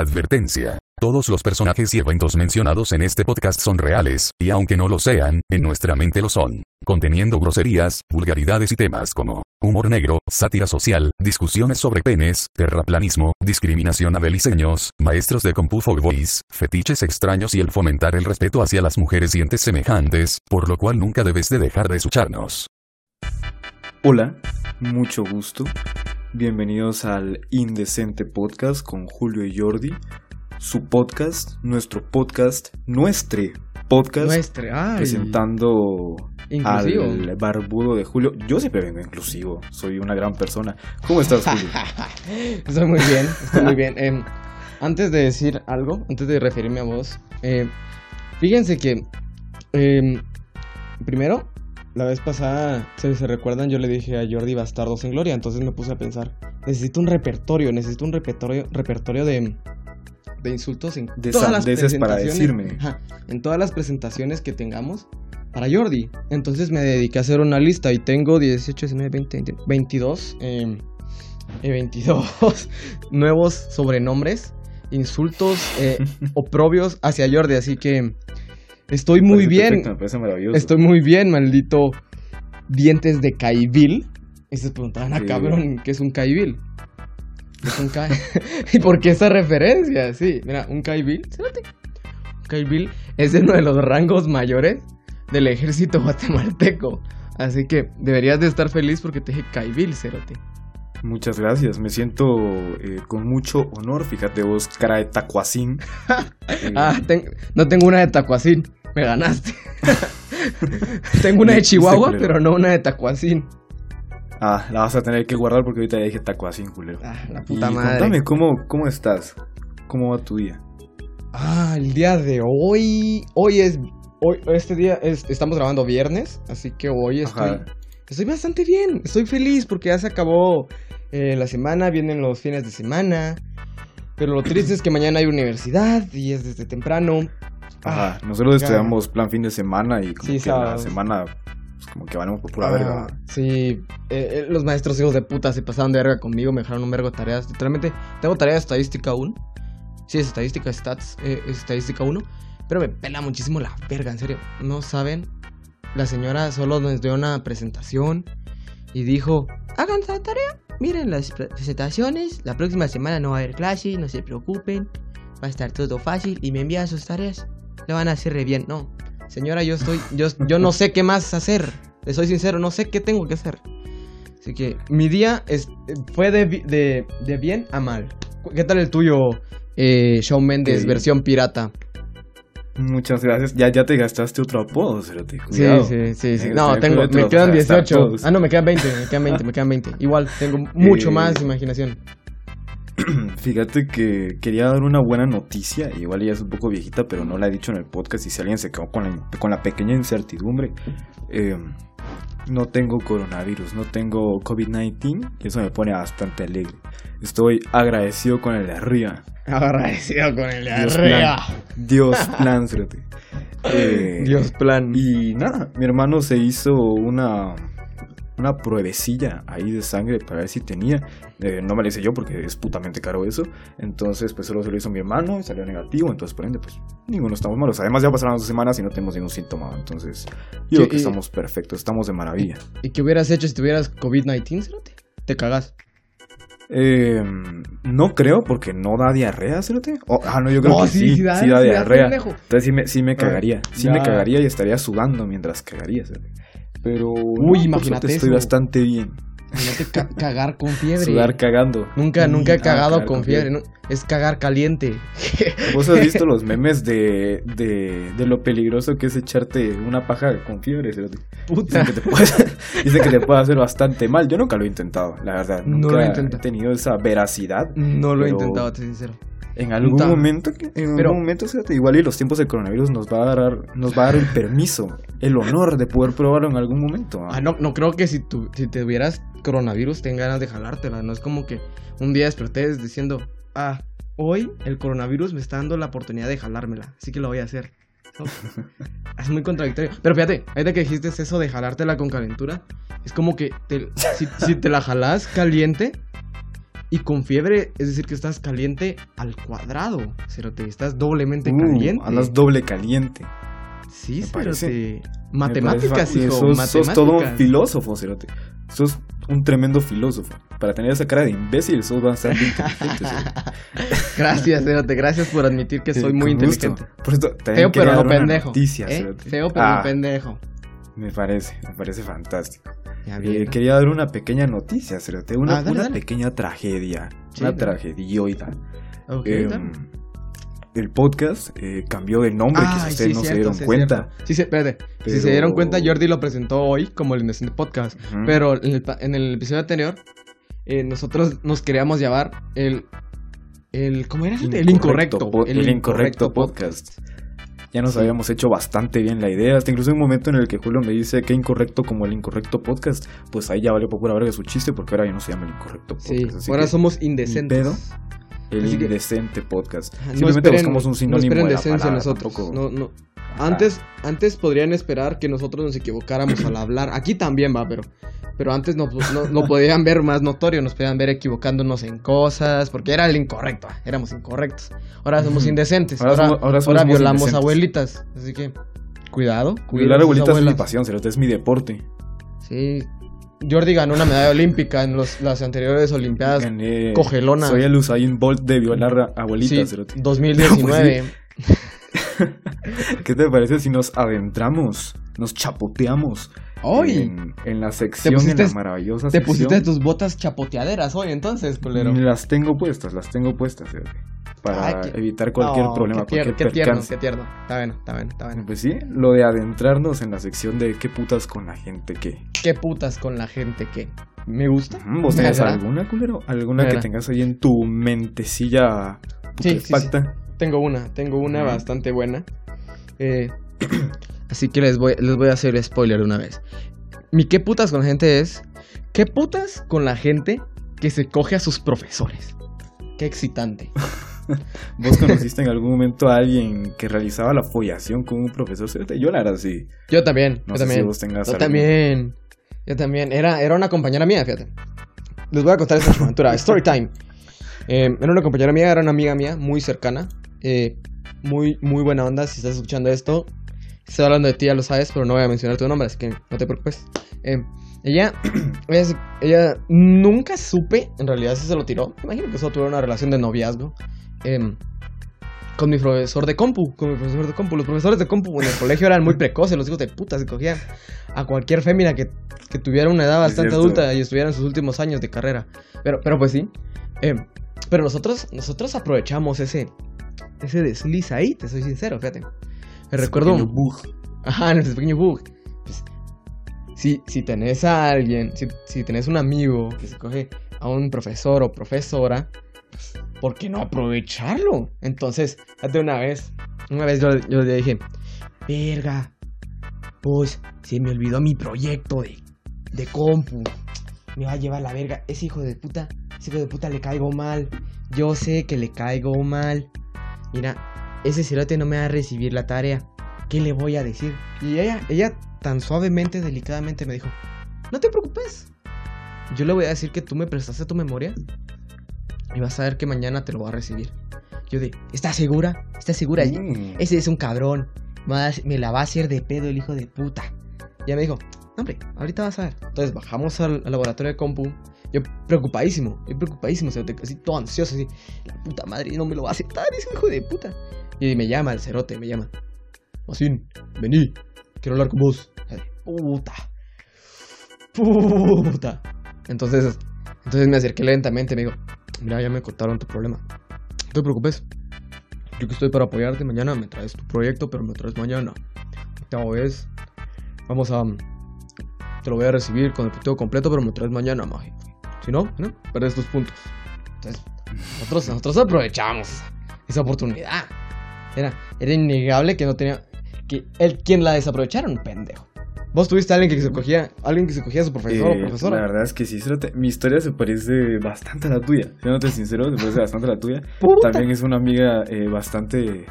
Advertencia. Todos los personajes y eventos mencionados en este podcast son reales, y aunque no lo sean, en nuestra mente lo son, conteniendo groserías, vulgaridades y temas como humor negro, sátira social, discusiones sobre penes, terraplanismo, discriminación a beliceños, maestros de Compufo Boys, fetiches extraños y el fomentar el respeto hacia las mujeres y entes semejantes, por lo cual nunca debes de dejar de escucharnos. Hola, mucho gusto. Bienvenidos al Indecente Podcast con Julio y Jordi. Su podcast, nuestro podcast, nuestro podcast, Nuestre, ay. presentando Inclusivo. al barbudo de Julio. Yo siempre vengo inclusivo, soy una gran persona. ¿Cómo estás, Julio? Estoy muy bien, estoy muy bien. Em, antes de decir algo, antes de referirme a vos, eh, fíjense que em, primero, la vez pasada, si se recuerdan, yo le dije a Jordi Bastardos en Gloria, entonces me puse a pensar, necesito un repertorio, necesito un repertorio, repertorio de, de insultos en De todas las sandeces para presentaciones. decirme. Ajá, en todas las presentaciones que tengamos para Jordi. Entonces me dediqué a hacer una lista y tengo 18, 19, 20, 20, 22, eh, eh, 22 nuevos sobrenombres, insultos, eh, oprobios hacia Jordi. Así que estoy muy bien. perfecto, me parece maravilloso. Estoy muy bien, maldito dientes de Caibil. Y se preguntaban, ah, cabrón, ¿qué es un Caibil? ¿Qué es un Ca- ¿Y por qué esa referencia? Sí, mira, un Caibil. Un Caibil es uno de los rangos mayores del ejército guatemalteco. Así que deberías de estar feliz porque te dije Caibil, cerote. Muchas gracias, me siento eh, con mucho honor. Fíjate vos, cara de tacuacín. Eh, Ah, ten- no tengo una de Tacuacín, me ganaste. tengo una de Chihuahua, pero no una de Tacuacín. ah, la vas a tener que guardar porque ahorita ya dije tacuacín, culero. Ah, la Y puta madre. contame, ¿cómo, ¿cómo estás? ¿Cómo va tu día? Ah, el día de hoy. Hoy es. Hoy, este día es- estamos grabando viernes, así que hoy estoy. Ajá. Estoy bastante bien. Estoy feliz porque ya se acabó eh, la semana, vienen los fines de semana. Pero lo triste es que mañana hay universidad y es desde temprano. Ajá, nosotros estudiamos plan fin de semana y como Sí, que la semana, pues, como que valemos por pura Ah, verga. Sí, eh, eh, los maestros hijos de puta se pasaron de verga conmigo, me dejaron un vergo de tareas. Literalmente, tengo tarea de estadística 1. Sí, es estadística, stats, eh, es estadística 1. Pero me pela muchísimo la verga, en serio. No saben. La señora solo nos dio una presentación y dijo: Hagan la tarea, miren las pre- presentaciones. La próxima semana no va a haber clase, no se preocupen. Va a estar todo fácil y me envían sus tareas. Lo van a hacer re bien. No, señora, yo estoy. Yo, yo no sé qué más hacer. Le soy sincero, no sé qué tengo que hacer. Así que mi día es, fue de, de, de bien a mal. ¿Qué tal el tuyo, eh, Shawn Mendes, Ok. versión pirata? Muchas gracias. Ya, ya te gastaste otro apodo, Cerote. Sí, sí, sí, sí. Eh, No, tengo, me quedan o sea, están 18. todos. Ah, no, me quedan 20, me quedan 20, me quedan 20. Igual, tengo mucho Eh, más imaginación. Fíjate que quería dar una buena noticia, igual ya es un poco viejita, pero no la he dicho en el podcast y si alguien se quedó con la, con la pequeña incertidumbre, eh, no tengo coronavirus, no tengo COVID-19 y eso me pone bastante alegre. Estoy agradecido con el de arriba. Agradecido con el de Dios arriba. plan, Dios plan. Eh, Dios plan. Y nada, mi hermano se hizo una, una pruebecilla ahí de sangre para ver si tenía. Eh, no me la hice yo porque es putamente caro eso. Entonces, pues solo se lo hizo mi hermano y salió negativo. Entonces, por ende, pues ninguno estamos malos. Además, ya pasaron dos semanas y no tenemos ningún síntoma. Entonces, yo creo que estamos perfectos, estamos de maravilla. ¿Y qué hubieras hecho si tuvieras COVID-19, cerote? Te cagas. Eh, no creo porque no da diarrea, cerote. Oh, ah, no, yo creo No, que sí, sí, sí da, sí da da, diarrea. pendejo. Entonces sí me, sí me cagaría. Sí ya. me cagaría y estaría sudando mientras cagaría, cerote. Pero Uy, no, por imagínate estoy bastante bien. Imagínate ca- cagar con fiebre. Sudar cagando. Nunca, Mm, nunca he ah, cagado con fiebre. ¿no? Es cagar caliente. ¿Vos has visto los memes de, de, de lo peligroso que es echarte una paja con fiebre? Puta. Dicen que, te puede, dicen que te puede hacer bastante mal. Yo nunca lo he intentado, la verdad. No Nunca lo he tenido esa veracidad. No lo he intentado, te sincero. En algún momento, en Pero- algún momento, fíjate, igual y los tiempos de coronavirus nos va a dar, nos va a dar el permiso, el honor de poder probarlo en algún momento. ¿ah? Ah, no, no creo que si, tu, si tuvieras coronavirus tengas ganas de jalártela. No es como que un día despertés diciendo, ah, hoy el coronavirus me está dando la oportunidad de jalármela, así que lo voy a hacer. No, es muy contradictorio. Pero fíjate, ahorita que dijiste eso de jalártela con calentura, es como que te- si, si te la jalás caliente, Y con fiebre, es decir, que estás caliente al cuadrado. Cerote, estás doblemente Uh, caliente. Andas doble caliente. Sí, Cerote. Matemáticas, hijo. Sos, matemáticas. sos todo un filósofo, Cerote. Sos un tremendo filósofo. Para tener esa cara de imbécil, sos bastante inteligente. Gracias, Cerote. Gracias por admitir que soy Eh, muy gusto. inteligente. Por eso, también Feo, pero no pendejo. noticia, ¿eh? Feo, pero Ah, no pendejo. Me parece, me parece fantástico. Eh, quería dar una pequeña noticia, Cerote. Una, Ah, dale, una dale. pequeña tragedia. Sí, una tragedioida. Ok, Eh, el podcast eh, cambió de nombre, quizás Ay, ustedes sí, no se dieron sí, cuenta. cierto. Sí, sí, espérate. Si se dieron cuenta, Jordi lo presentó hoy como el Indecente Podcast. Pero en el, en el episodio anterior, eh, nosotros nos queríamos llamar el. el ¿Cómo era? el incorrecto. el, incorrecto podcast. Ya nos habíamos hecho bastante bien la idea. Hasta incluso un momento en el que Julio me dice que incorrecto como el incorrecto podcast. Pues ahí ya valió por pura verga su chiste porque ahora ya no se llama el incorrecto podcast. Sí, ahora somos indecentes. pedo. el indecente podcast. Simplemente buscamos un sinónimo no esperen de la palabra, nosotros. tampoco- No, no. Antes, antes podrían esperar que nosotros nos equivocáramos al hablar. Aquí también va, pero. Pero antes no, no, no podían ver más notorio, nos podían ver equivocándonos en cosas, porque era el incorrecto, ah, éramos incorrectos. Ahora somos indecentes, Ahora ahora, somos- ahora ahora somos violamos indecentes. abuelitas. Así que, cuidado. Violar abuelitas es mi pasión, es mi deporte. Sí. Jordi ganó una medalla olímpica en los, las anteriores Olimpiadas. Gané- cogelona. Soy el Usain Bolt de violar a Sí, abuelitas, cerote. 2019. ¿Qué te parece si nos adentramos, nos chapoteamos Hoy en, en la sección, pusiste- en la maravillosa te sección? pusiste tus botas chapoteaderas hoy, entonces, culero. Las tengo puestas, las tengo puestas, cerote, para Ay, evitar cualquier problema, qué tierno, cualquier qué tierno, qué tierno. Está bueno, está bueno, está bueno. Pues sí, lo de adentrarnos en la sección de qué putas con la gente que. Qué putas con la gente que me gusta. ¿Vos ¿Me tenés alguna, culero? ¿Alguna que tengas ahí en tu mentecilla Sí, sí, sí. Tengo una, tengo una bastante buena. Eh, así que les voy, les voy a hacer spoiler de una vez. Mi qué putas con la gente es. ¿Qué putas con la gente que se coge a sus profesores? Qué excitante. ¿Vos conociste en algún momento a alguien que realizaba la follación con un profesor? Yo la era así. Yo también, No yo sé si también. vos tengas Yo algo. también. Yo también. Era, era una compañera mía, fíjate. Les voy a contar esta aventura. Story time. Eh, era una compañera mía, era una amiga mía, muy cercana. Eh, muy, muy buena onda. Si estás escuchando esto, estoy hablando de ti, ya lo sabes, pero no voy a mencionar tu nombre, así que no te preocupes. Eh, ella, ella, nunca supe, en realidad si se lo tiró. Imagino que solo tuvo una relación de noviazgo. em, con mi profesor de compu, con mi profesor de compu. Los profesores de compu en el colegio eran muy precoces, los hijos de puta se cogían a cualquier fémina que, que tuviera una edad bastante adulta y estuviera en sus últimos años de carrera. Pero, pero pues sí. Eh, pero nosotros, nosotros aprovechamos ese, ese desliz ahí, te soy sincero, fíjate. Me recuerdo pequeño bug. Ajá, ese pequeño bug. Pues, si, si tenés a alguien, si, si tenés un amigo que se coge a un profesor o profesora, pues, ¿por qué no aprovecharlo? Entonces, de una vez, una vez yo, yo le dije, verga, pues se me olvidó mi proyecto de, de compu. Me va a llevar la verga. Ese hijo de puta, ese hijo de puta le caigo mal. Yo sé que le caigo mal. Mira, ese cerote no me va a recibir la tarea. ¿Qué le voy a decir? Y ella, ella tan suavemente, delicadamente me dijo, no te preocupes. Yo le voy a decir que tú me prestaste tu memoria y vas a ver que mañana te lo va a recibir. Yo de, ¿estás segura? ¿Estás segura? Mm. Ese es un cabrón. Me la va a hacer de pedo el hijo de puta. Y ella me dijo, "No, hombre, ahorita vas a ver. Entonces bajamos al, al laboratorio de compu. Yo preocupadísimo, yo preocupadísimo, cerote, así todo ansioso, así. La puta madre, no me lo va a aceptar ese hijo de puta. Y me llama el cerote, me llama. Mocín, vení, quiero hablar con vos. Puta. Puta. Entonces, entonces me acerqué lentamente me dijo, mira, ya me contaron tu problema. No te preocupes. Yo que estoy para apoyarte. Mañana me traes tu proyecto, pero me traes mañana. Te es. Vamos a. Te lo voy a recibir con el puteo completo, pero me traes mañana, maje. Si no, ¿no? Perdes tus puntos. Entonces, nosotros, nosotros aprovechamos esa, oportunidad. Era, era innegable que no tenía. Que el quien la un pendejo. ¿Vos tuviste a alguien que se cogía, alguien que se cogía a su profesor Eh, o profesora? La verdad es que sí, mi historia se parece bastante a la tuya. Siéndote sincero, se parece bastante a la tuya. Puta. También es una amiga eh, bastante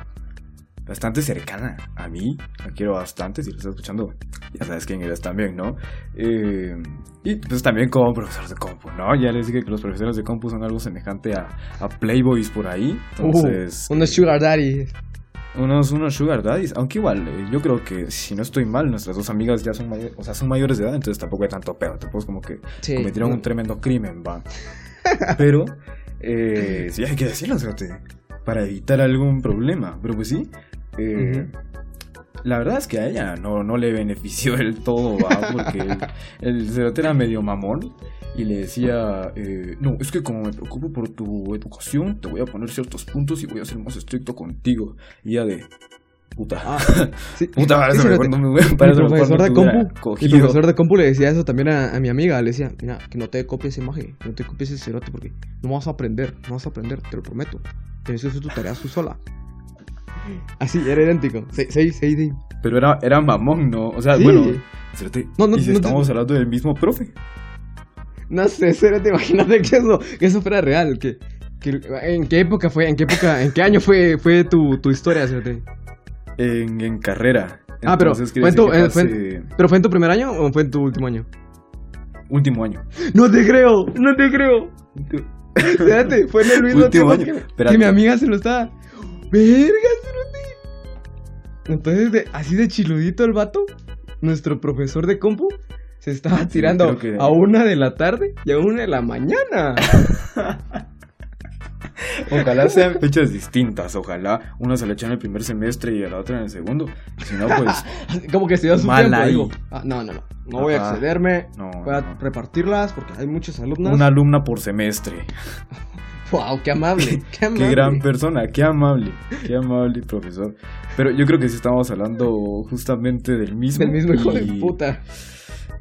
bastante cercana a mí. La quiero bastante. Si lo estás escuchando, ya sabes quién eres también, ¿no? Eh, y pues también como profesor de compu, ¿no? Ya les dije que los profesores de compu son algo semejante a, a Playboys por ahí. Entonces. Uh, unos Sugar Daddy. Unos, unos sugar daddies, aunque igual, eh, yo creo que si no estoy mal, nuestras dos amigas ya son, mayores, o sea, son mayores de edad, entonces tampoco hay tanto pedo, tampoco es como que Sí, cometieron no. un tremendo crimen, va. Pero, eh, sí, hay que decirlo, fíjate, para evitar algún problema, pero pues sí, eh, la verdad es que a ella no, no le benefició el todo, va, porque el, el cerote era medio mamón. Y le decía, eh, no, es que como me preocupo por tu educación, te voy a poner ciertos puntos y voy a ser más estricto contigo. Y ella de, puta, Ah, sí. puta, para eso Sí, me profesor de compu, cogido. profesor de compu le decía eso también a, a mi amiga. Le decía, mira, que no te copies esa imagen, que no te copies ese cerote porque no vas a aprender, no vas a aprender, te lo prometo. Tienes que hacer tu tarea tú sola. Así, era idéntico. Pero era, era mamón, ¿no? O sea, Sí. bueno, No, no, y si no te- estamos hablando del mismo profe. No sé, cerote, imagínate que eso, que eso fuera real. Que, que- ¿En qué época fue? ¿En qué época, en qué año fue, fue tu, tu historia, cerote? En, en carrera. Ah, pero fue en tu- eh, fue ¿Pero fue en tu primer año o fue en tu último año? último año. No te creo, no te creo. Espérate, fue en el mismo Último año, que, que mi amiga se lo estaba. Verga. Entonces, de- así de chiludito el vato, nuestro profesor de compu se estaba tirando creo que- a una de la tarde y a una de la mañana. Ojalá sean fechas distintas. Ojalá una se la echa en el primer semestre y a la otra en el segundo. Si no, pues. Como que se dio su Mal tiempo. ahí. "Ah, no, no, no. No voy a excederme. No, Voy a no. repartirlas porque hay muchos alumnos. Una alumna por semestre. Wow, qué amable. Qué amable. Qué gran persona, qué amable, qué amable profesor. Pero yo creo que sí estamos hablando justamente del mismo. Del mismo hijo de puta.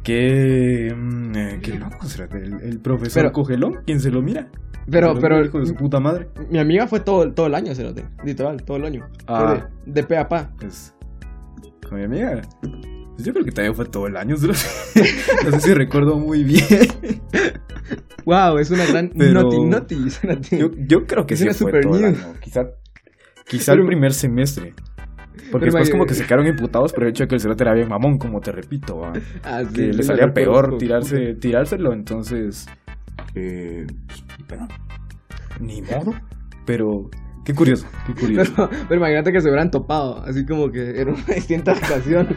Qué, mm, eh, qué loco será el, el profesor Pero- cogelón, ¿quién se lo mira? Pero, ¿Se lo pero. hijo de su puta madre. Mi amiga fue todo, todo el año, cerote. Literal, todo el año. Fue Ah. de, de pe a pa. Pues, con mi amiga. Pues yo creo que también fue todo el año. No sé, no sé si recuerdo muy bien. Wow, es una gran Pero- noti una Yo, yo creo que Es sí una fue super todo el año. Quizá, quizá el primer semestre. Porque Pero después como que se quedaron imputados por el hecho de que el cerote era bien mamón, como te repito. Ah, sí, que le salía peor tirarse, tirárselo, entonces, eh, pero, ni modo, pero, qué curioso, qué curioso. Pero, pero imagínate que se hubieran topado, así como que en una distinta ocasión.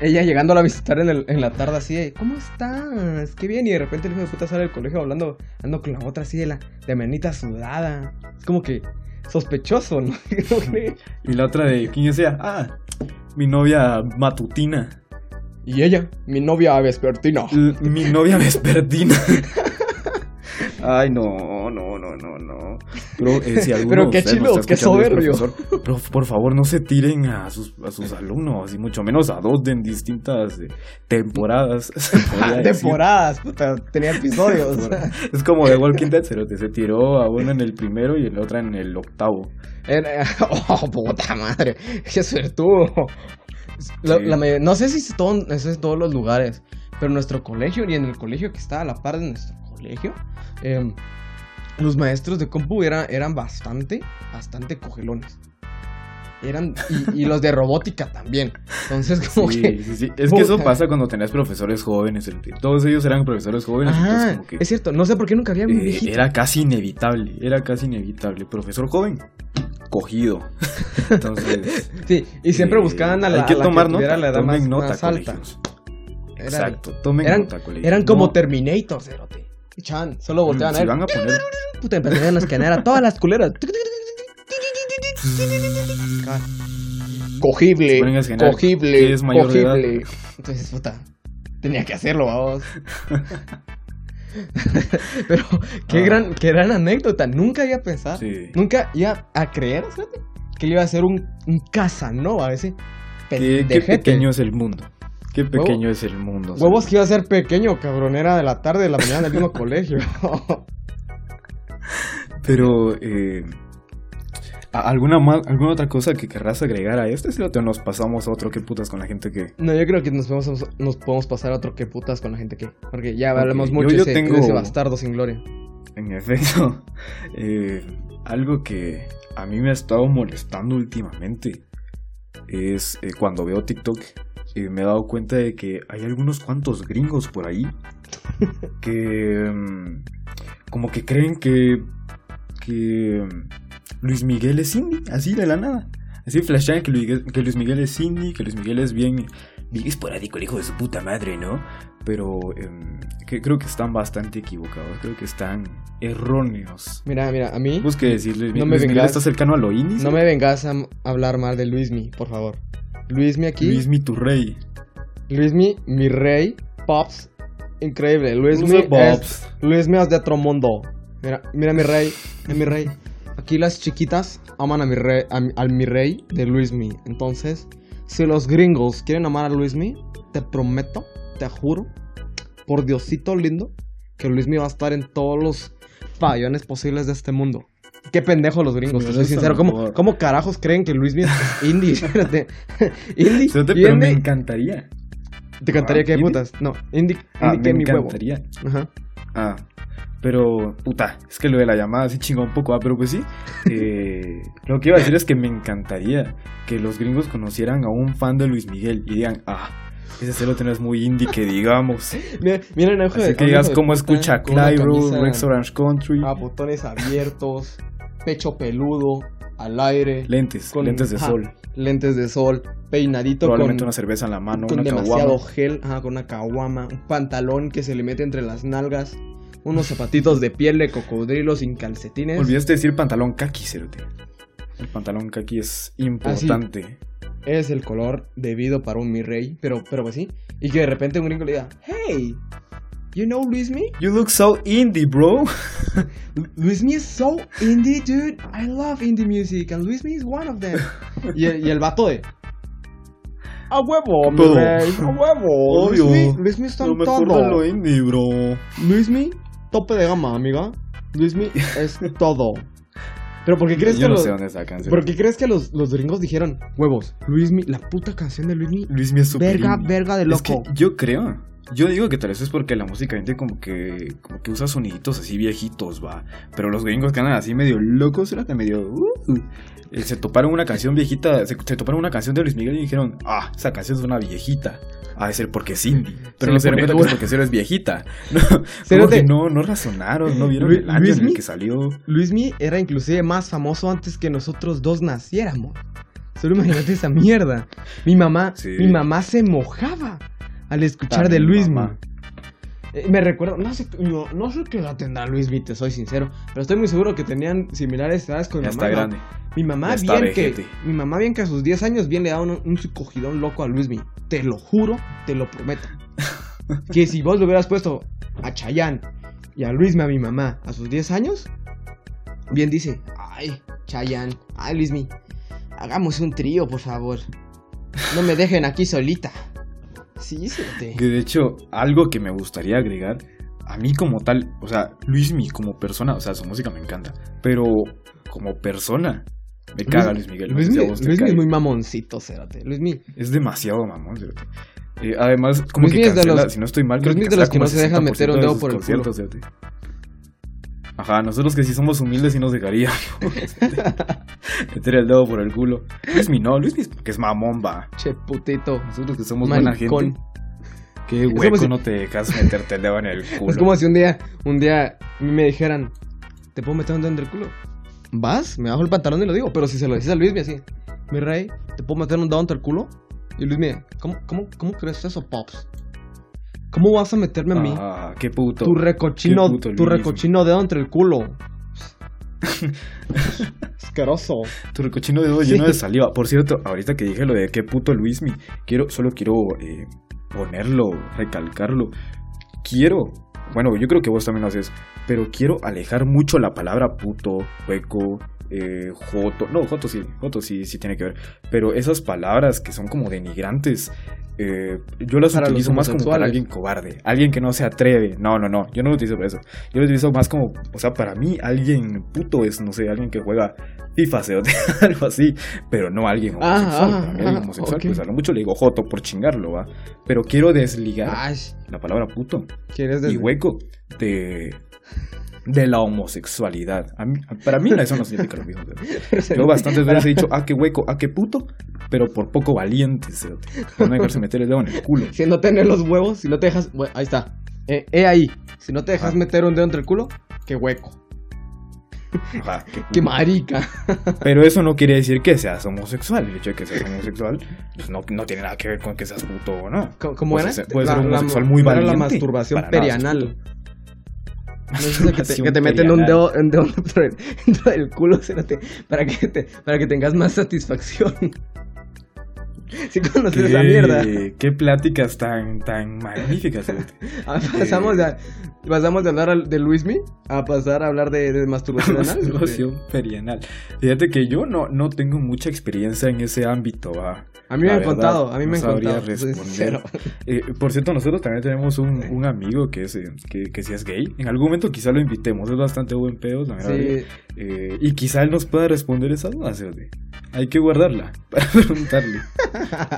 ella llegándola a visitar en, el- en la tarde así de, ¿cómo estás? Qué bien. Y de repente el hijo de puta sale del colegio hablando, hablando con la otra así de la de manita sudada. Es como que sospechoso, ¿no? Y la otra de, ¿quién es ella? Ah, mi novia matutina, y ella, mi novia vespertina. L- mi novia vespertina. Ay, no. Pero, eh, si alguno Pero qué chido, qué soberbio. pero, por favor, no se tiren a sus, a sus alumnos, y mucho menos a dos de en distintas eh, temporadas. Temporadas, puta, tenía episodios. Es como de Walking Dead, cerote, se tiró a uno en el primero y el otro en el octavo. Era- oh, puta madre. Qué suertudo. La- Sí. la may- no sé si es todo, eso es en todos los lugares, pero en nuestro colegio y en el colegio que está a la par de nuestro colegio, em, los maestros de compu era- eran bastante, bastante cogelones. Eran, y, y los de robótica también. Entonces, como Sí, que. sí, sí. Es que eso pasa cuando tenés profesores jóvenes. Todos ellos eran profesores jóvenes. entonces Ah, como que, es cierto, no sé por qué nunca había eh, era casi inevitable. Era casi inevitable. Profesor joven, cogido. Entonces. Sí, y siempre eh, buscaban a la, Hay que a la tomar que nota. la edad tomen más, nota, más alta. Era- Exacto, tomen eran, nota, colegios. eran como No, Terminator, cerote. Echaban, solo volteaban si a ver. van a poner. Puta, empezaron a escanear a todas las culeras. Cogible, cogible, es mayor de edad. cogible. Entonces, puta, tenía que hacerlo, vamos. Pero, qué, Ah. gran, qué gran anécdota. Nunca había pensado, Sí. nunca iba a creer, ¿sabes? Que le iba a hacer un, un Casanova ese. Qué, qué pequeño es el mundo. Qué Huevo- pequeño es el mundo. Huevos que iba a ser pequeño, cabrón. Era de la tarde, de la mañana del mismo colegio. Pero, eh, ¿a- ¿alguna, más, ¿alguna otra cosa que querrás agregar a este? Si te nos pasamos a otro que putas con la gente que... No, yo creo que nos podemos, nos podemos pasar a otro que putas con la gente que. Porque ya hablamos yo- mucho yo de ese, tengo- de ese bastardo sin gloria. En efecto, eh, algo que a mí me ha estado molestando últimamente es eh, cuando veo TikTok, eh, me he dado cuenta de que hay algunos cuantos gringos por ahí que mm, como que creen que, que mm, Luis Miguel es indie, así de la nada. Así flashean que Luis, que Luis Miguel es indie, que Luis Miguel es bien, bien esporádico, el hijo de su puta madre, ¿no? Pero em, que creo que están bastante equivocados, creo que están erróneos. Mira, mira, a mí. Busque decir, Luis, No me Luis Miguel vengas. está cercano a lo indie. No me vengas a hablar mal de Luismi, por favor. Luismi aquí. Luismi, tu rey. Luismi, mi rey. Pops. Increíble. Luismi es. Luismi es de otro mundo. Mira, mira mi rey. Mira mi rey. Aquí las chiquitas aman a mi rey, a mi rey de Luismi. Entonces, si los gringos quieren amar a Luismi, te prometo, te juro, por Diosito lindo, que Luismi va a estar en todos los pabellones posibles de este mundo. Qué pendejo los gringos, te soy sincero. ¿Cómo. ¿Cómo carajos creen que Luismi es indie? Espérate. indie. Me encantaría. Te cantaría Ah, que ¿indie? putas. No, indie, Ah, me huevo. encantaría. Ajá. Ah, pero, puta, es que lo de la llamada sí chingó un poco, ah, pero pues sí. eh, lo que iba a decir es que me encantaría que los gringos conocieran a un fan de Luis Miguel y digan, ah, ese cerote no es muy indie que digamos. Mira, mira ojo de- Así que digas cómo escucha Clyro, Rex Orange Country, A botones abiertos, pecho peludo, al aire, lentes, con- lentes de sol, lentes de sol, peinadito probablemente con, una cerveza en la mano, con una demasiado caguama. gel, ajá, con una caguama, un pantalón que se le mete entre las nalgas, unos zapatitos de piel de cocodrilo sin calcetines. Olvidaste decir pantalón kaki, cerote. El pantalón kaki es Ah, importante. Es el color debido para un mi rey, pero, pero pues sí. Y que de repente un gringo le diga, hey, you know Luismi? You look so indie, bro. Luismi is so indie, dude. I love indie music, and Luismi is one of them. y, el, y el vato de. A huevo, mi rey, a huevo. Obvio. Luismi, Luismi está en todo. de lo indie, bro. Luismi, tope de gama, amiga. Luismi es todo. Pero ¿por qué crees Yo que no los, sé dónde está canción. ¿por qué crees que los, los gringos dijeron, huevos, Luismi, la puta canción de Luismi, Luis es super verga, verga de Es que loco? yo creo. Yo digo que tal vez es porque la música indie como que como que usa soniditos así viejitos, va. Pero los gringos que andan así medio locos, era que medio uh, eh, se toparon una canción viejita, se, se toparon una canción de Luis Miguel y dijeron, "Ah, esa canción es una viejita." Ha de ser porque es indie. Pero no se cuenta que es porque cero es viejita. No, que no, no razonaron, no vieron Lu- el año en Luismi- el que salió. Luismi era inclusive más famoso antes que nosotros dos naciéramos. Solo imagínate esa mierda. Mi mamá, Sí. mi mamá se mojaba al escuchar de Luismi. mamá. Eh, me recuerdo, no sé, no, no sé qué edad tendrá Luismi, te soy sincero, pero estoy muy seguro que tenían similares edades con Ya mi está mamá. grande. Mi mamá está bien que, mi mamá bien que a sus 10 años bien le daba un, un cogidón loco a Luismi. Te lo juro, te lo prometo. que si vos lo hubieras puesto a Chayanne y a Luismi a mi mamá a sus 10 años, bien dice, ay, Chayanne, ay Luismi, hagamos un trío, por favor. No me dejen aquí solita. Sí, sí. Que de hecho, algo que me gustaría agregar, a mí como tal, o sea, Luismi como persona, o sea, su música me encanta, pero como persona, me caga Luis Miguel. Luismi cae. es muy mamoncito, cérate. Luismi, Es demasiado mamón, cerote. Eh, además, como que de los- si no estoy mal, es de los que no se como meter un 60% de dedo por el culo. Ajá, nosotros que sí somos humildes y nos dejaríamos meter el dedo por el culo. Luismi no, Luismi porque es mamón, va. che putito. Nosotros que somos buena gente. Qué hueco si- no te dejas meterte el dedo en el culo. Es como si un día, un día me dijeran, ¿te puedo meter un dedo entre el culo? ¿Vas? Me bajo el pantalón y lo digo, pero si se lo dices a Luismi así, mi rey, ¿te puedo meter un dedo entre el culo? Y Luismi, ¿cómo, cómo, cómo crees eso, Pops? ¿Cómo vas a meterme a mí? Ah, qué puto. tu recochino, puto tu recochino dedo entre el culo. Asqueroso. Tu recochino dedo Sí. lleno de saliva. Por cierto, ahorita que dije lo de qué puto Luismi, quiero, solo quiero eh, ponerlo, recalcarlo. Quiero, bueno, yo creo que vos también lo haces, pero quiero alejar mucho la palabra puto, hueco, eh, joto. No, joto sí, joto sí, sí tiene que ver. Pero esas palabras que son como denigrantes, eh, yo las Para utilizo más como para alguien cobarde, alguien que no se atreve. No, no, no, yo no lo utilizo para eso. Yo lo utilizo más como, o sea, para mí alguien puto es, no sé, alguien que juega FIFA, se algo así, pero no alguien Ah, homosexual. ah, para mí alguien ah, homosexual, pues a lo mucho le digo joto por chingarlo, va. Pero quiero desligar Ay, la palabra puto ¿quieres y hueco de, de la homosexualidad. A mí- para mí eso no significa lo mismo. cerote. Yo bastantes veces he dicho, ah, qué hueco, ah, qué puto, pero por poco valiente, no dejarse meter el dedo en el culo. Si no tener los huevos, si no te dejas. bueno, ahí está. Eh, ahí. Si no te dejas Ah. meter un dedo entre el culo, qué hueco. Ajá, qué marica. Pero eso no quiere decir que seas homosexual. El hecho de que seas homosexual pues no, no tiene nada que ver con que seas puto o no. ¿Cómo, era? ser- puede ser un homosexual muy ¿cómo era valiente. la masturbación nada, perianal. No es esa que te, Masturbación que te meten un dedo, un dedo dentro, del, dentro del culo para que te, para que tengas más satisfacción. ¿Sí conoces esa mierda? ¿Qué, pláticas tan, tan magníficas. Ah, Pasamos de, pasamos de hablar de Luismi a pasar a hablar de, de masturbación anal. Masturbación perianal. Fíjate que yo no, no tengo mucha experiencia en ese ámbito. ¿va? A mí me La han verdad, contado, a mí no me han sabría contado. responder. Eh, por cierto, nosotros también tenemos un, un amigo que es eh, que, que sí es gay. En algún momento quizá lo invitemos, es bastante buen pedo, la. Sí, Eh, y quizá él nos pueda responder esa duda. Hay que guardarla para preguntarle.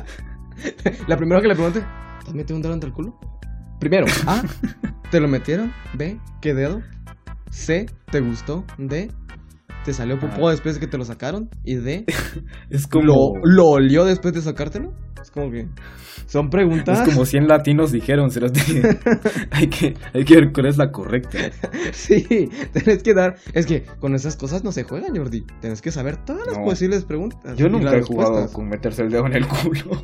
La primera que le pregunté, ¿te has metido un dedo entre el culo? Primero, A, ¿te lo metieron? B, ¿qué dedo? C, ¿te gustó? D, ¿te salió popó Ah. después de que te lo sacaron? Y D, Es como, ¿lo, ¿lo olió después de sacártelo? Es como que son preguntas. es como 100 latinos dijeron, cerote. hay, que, hay que ver cuál es la correcta. Sí, tenés que dar. Es que con esas cosas no se juegan, Jordi. Tenés que saber todas las No. posibles preguntas. Yo nunca he jugado con meterse el dedo en el culo.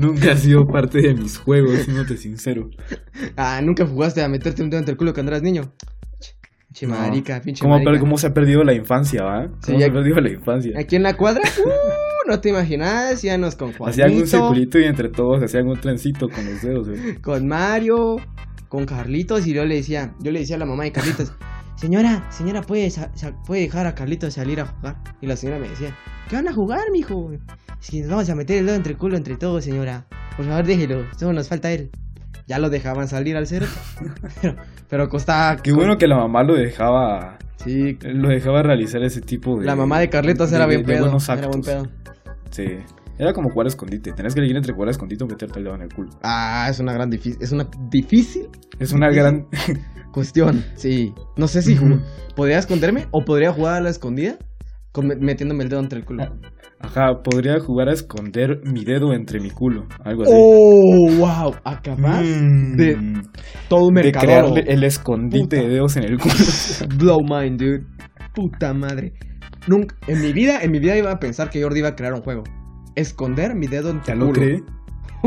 nunca ha sido parte de mis juegos, siéndote sincero. Ah, nunca jugaste a meterte un dedo entre el culo cuando eras niño. Che, No. marica, pinche ¿Cómo, marica. cómo se ha perdido la infancia, va? Sí, ¿Cómo ya- se ha perdido la infancia? Aquí en la cuadra, uh, no te imaginas, ya nos con Juanito, Hacían un circulito y entre todos hacían un trencito con los dedos, güey. con Mario, con Carlitos, y yo le decía, yo le decía a la mamá de Carlitos, señora, señora, ¿puede, puede dejar a Carlitos salir a jugar? Y la señora me decía, ¿qué van a jugar, mijo? Si nos vamos a meter el dedo entre el culo entre todos, señora. Por favor, déjelo, solo nos falta él. Ya lo dejaban salir al cero. pero, pero costaba. Qué bueno que la mamá lo dejaba, Sí, lo dejaba realizar ese tipo de... la mamá de Carlitos de- era de- bien de pedo. Era buen pedo. Sí. Era como jugar a escondite. Tenés que elegir entre jugar a escondite o meterte el dedo en el culo. Ah, es una gran difícil. Es una difícil Es una gran... cuestión. Sí. No sé si podría esconderme o podría jugar a la escondida con metiéndome el dedo entre el culo. Ajá, podría jugar a esconder mi dedo entre mi culo. Algo así. Oh, wow. Acabas Mm. de todo un de mercado. crearle el escondite Puta. de dedos en el culo. Blow mind, dude. Puta madre. Nunca, en mi vida, en mi vida iba a pensar que Jordi iba a crear un juego. Esconder mi dedo en tu ¿Ya lo culo.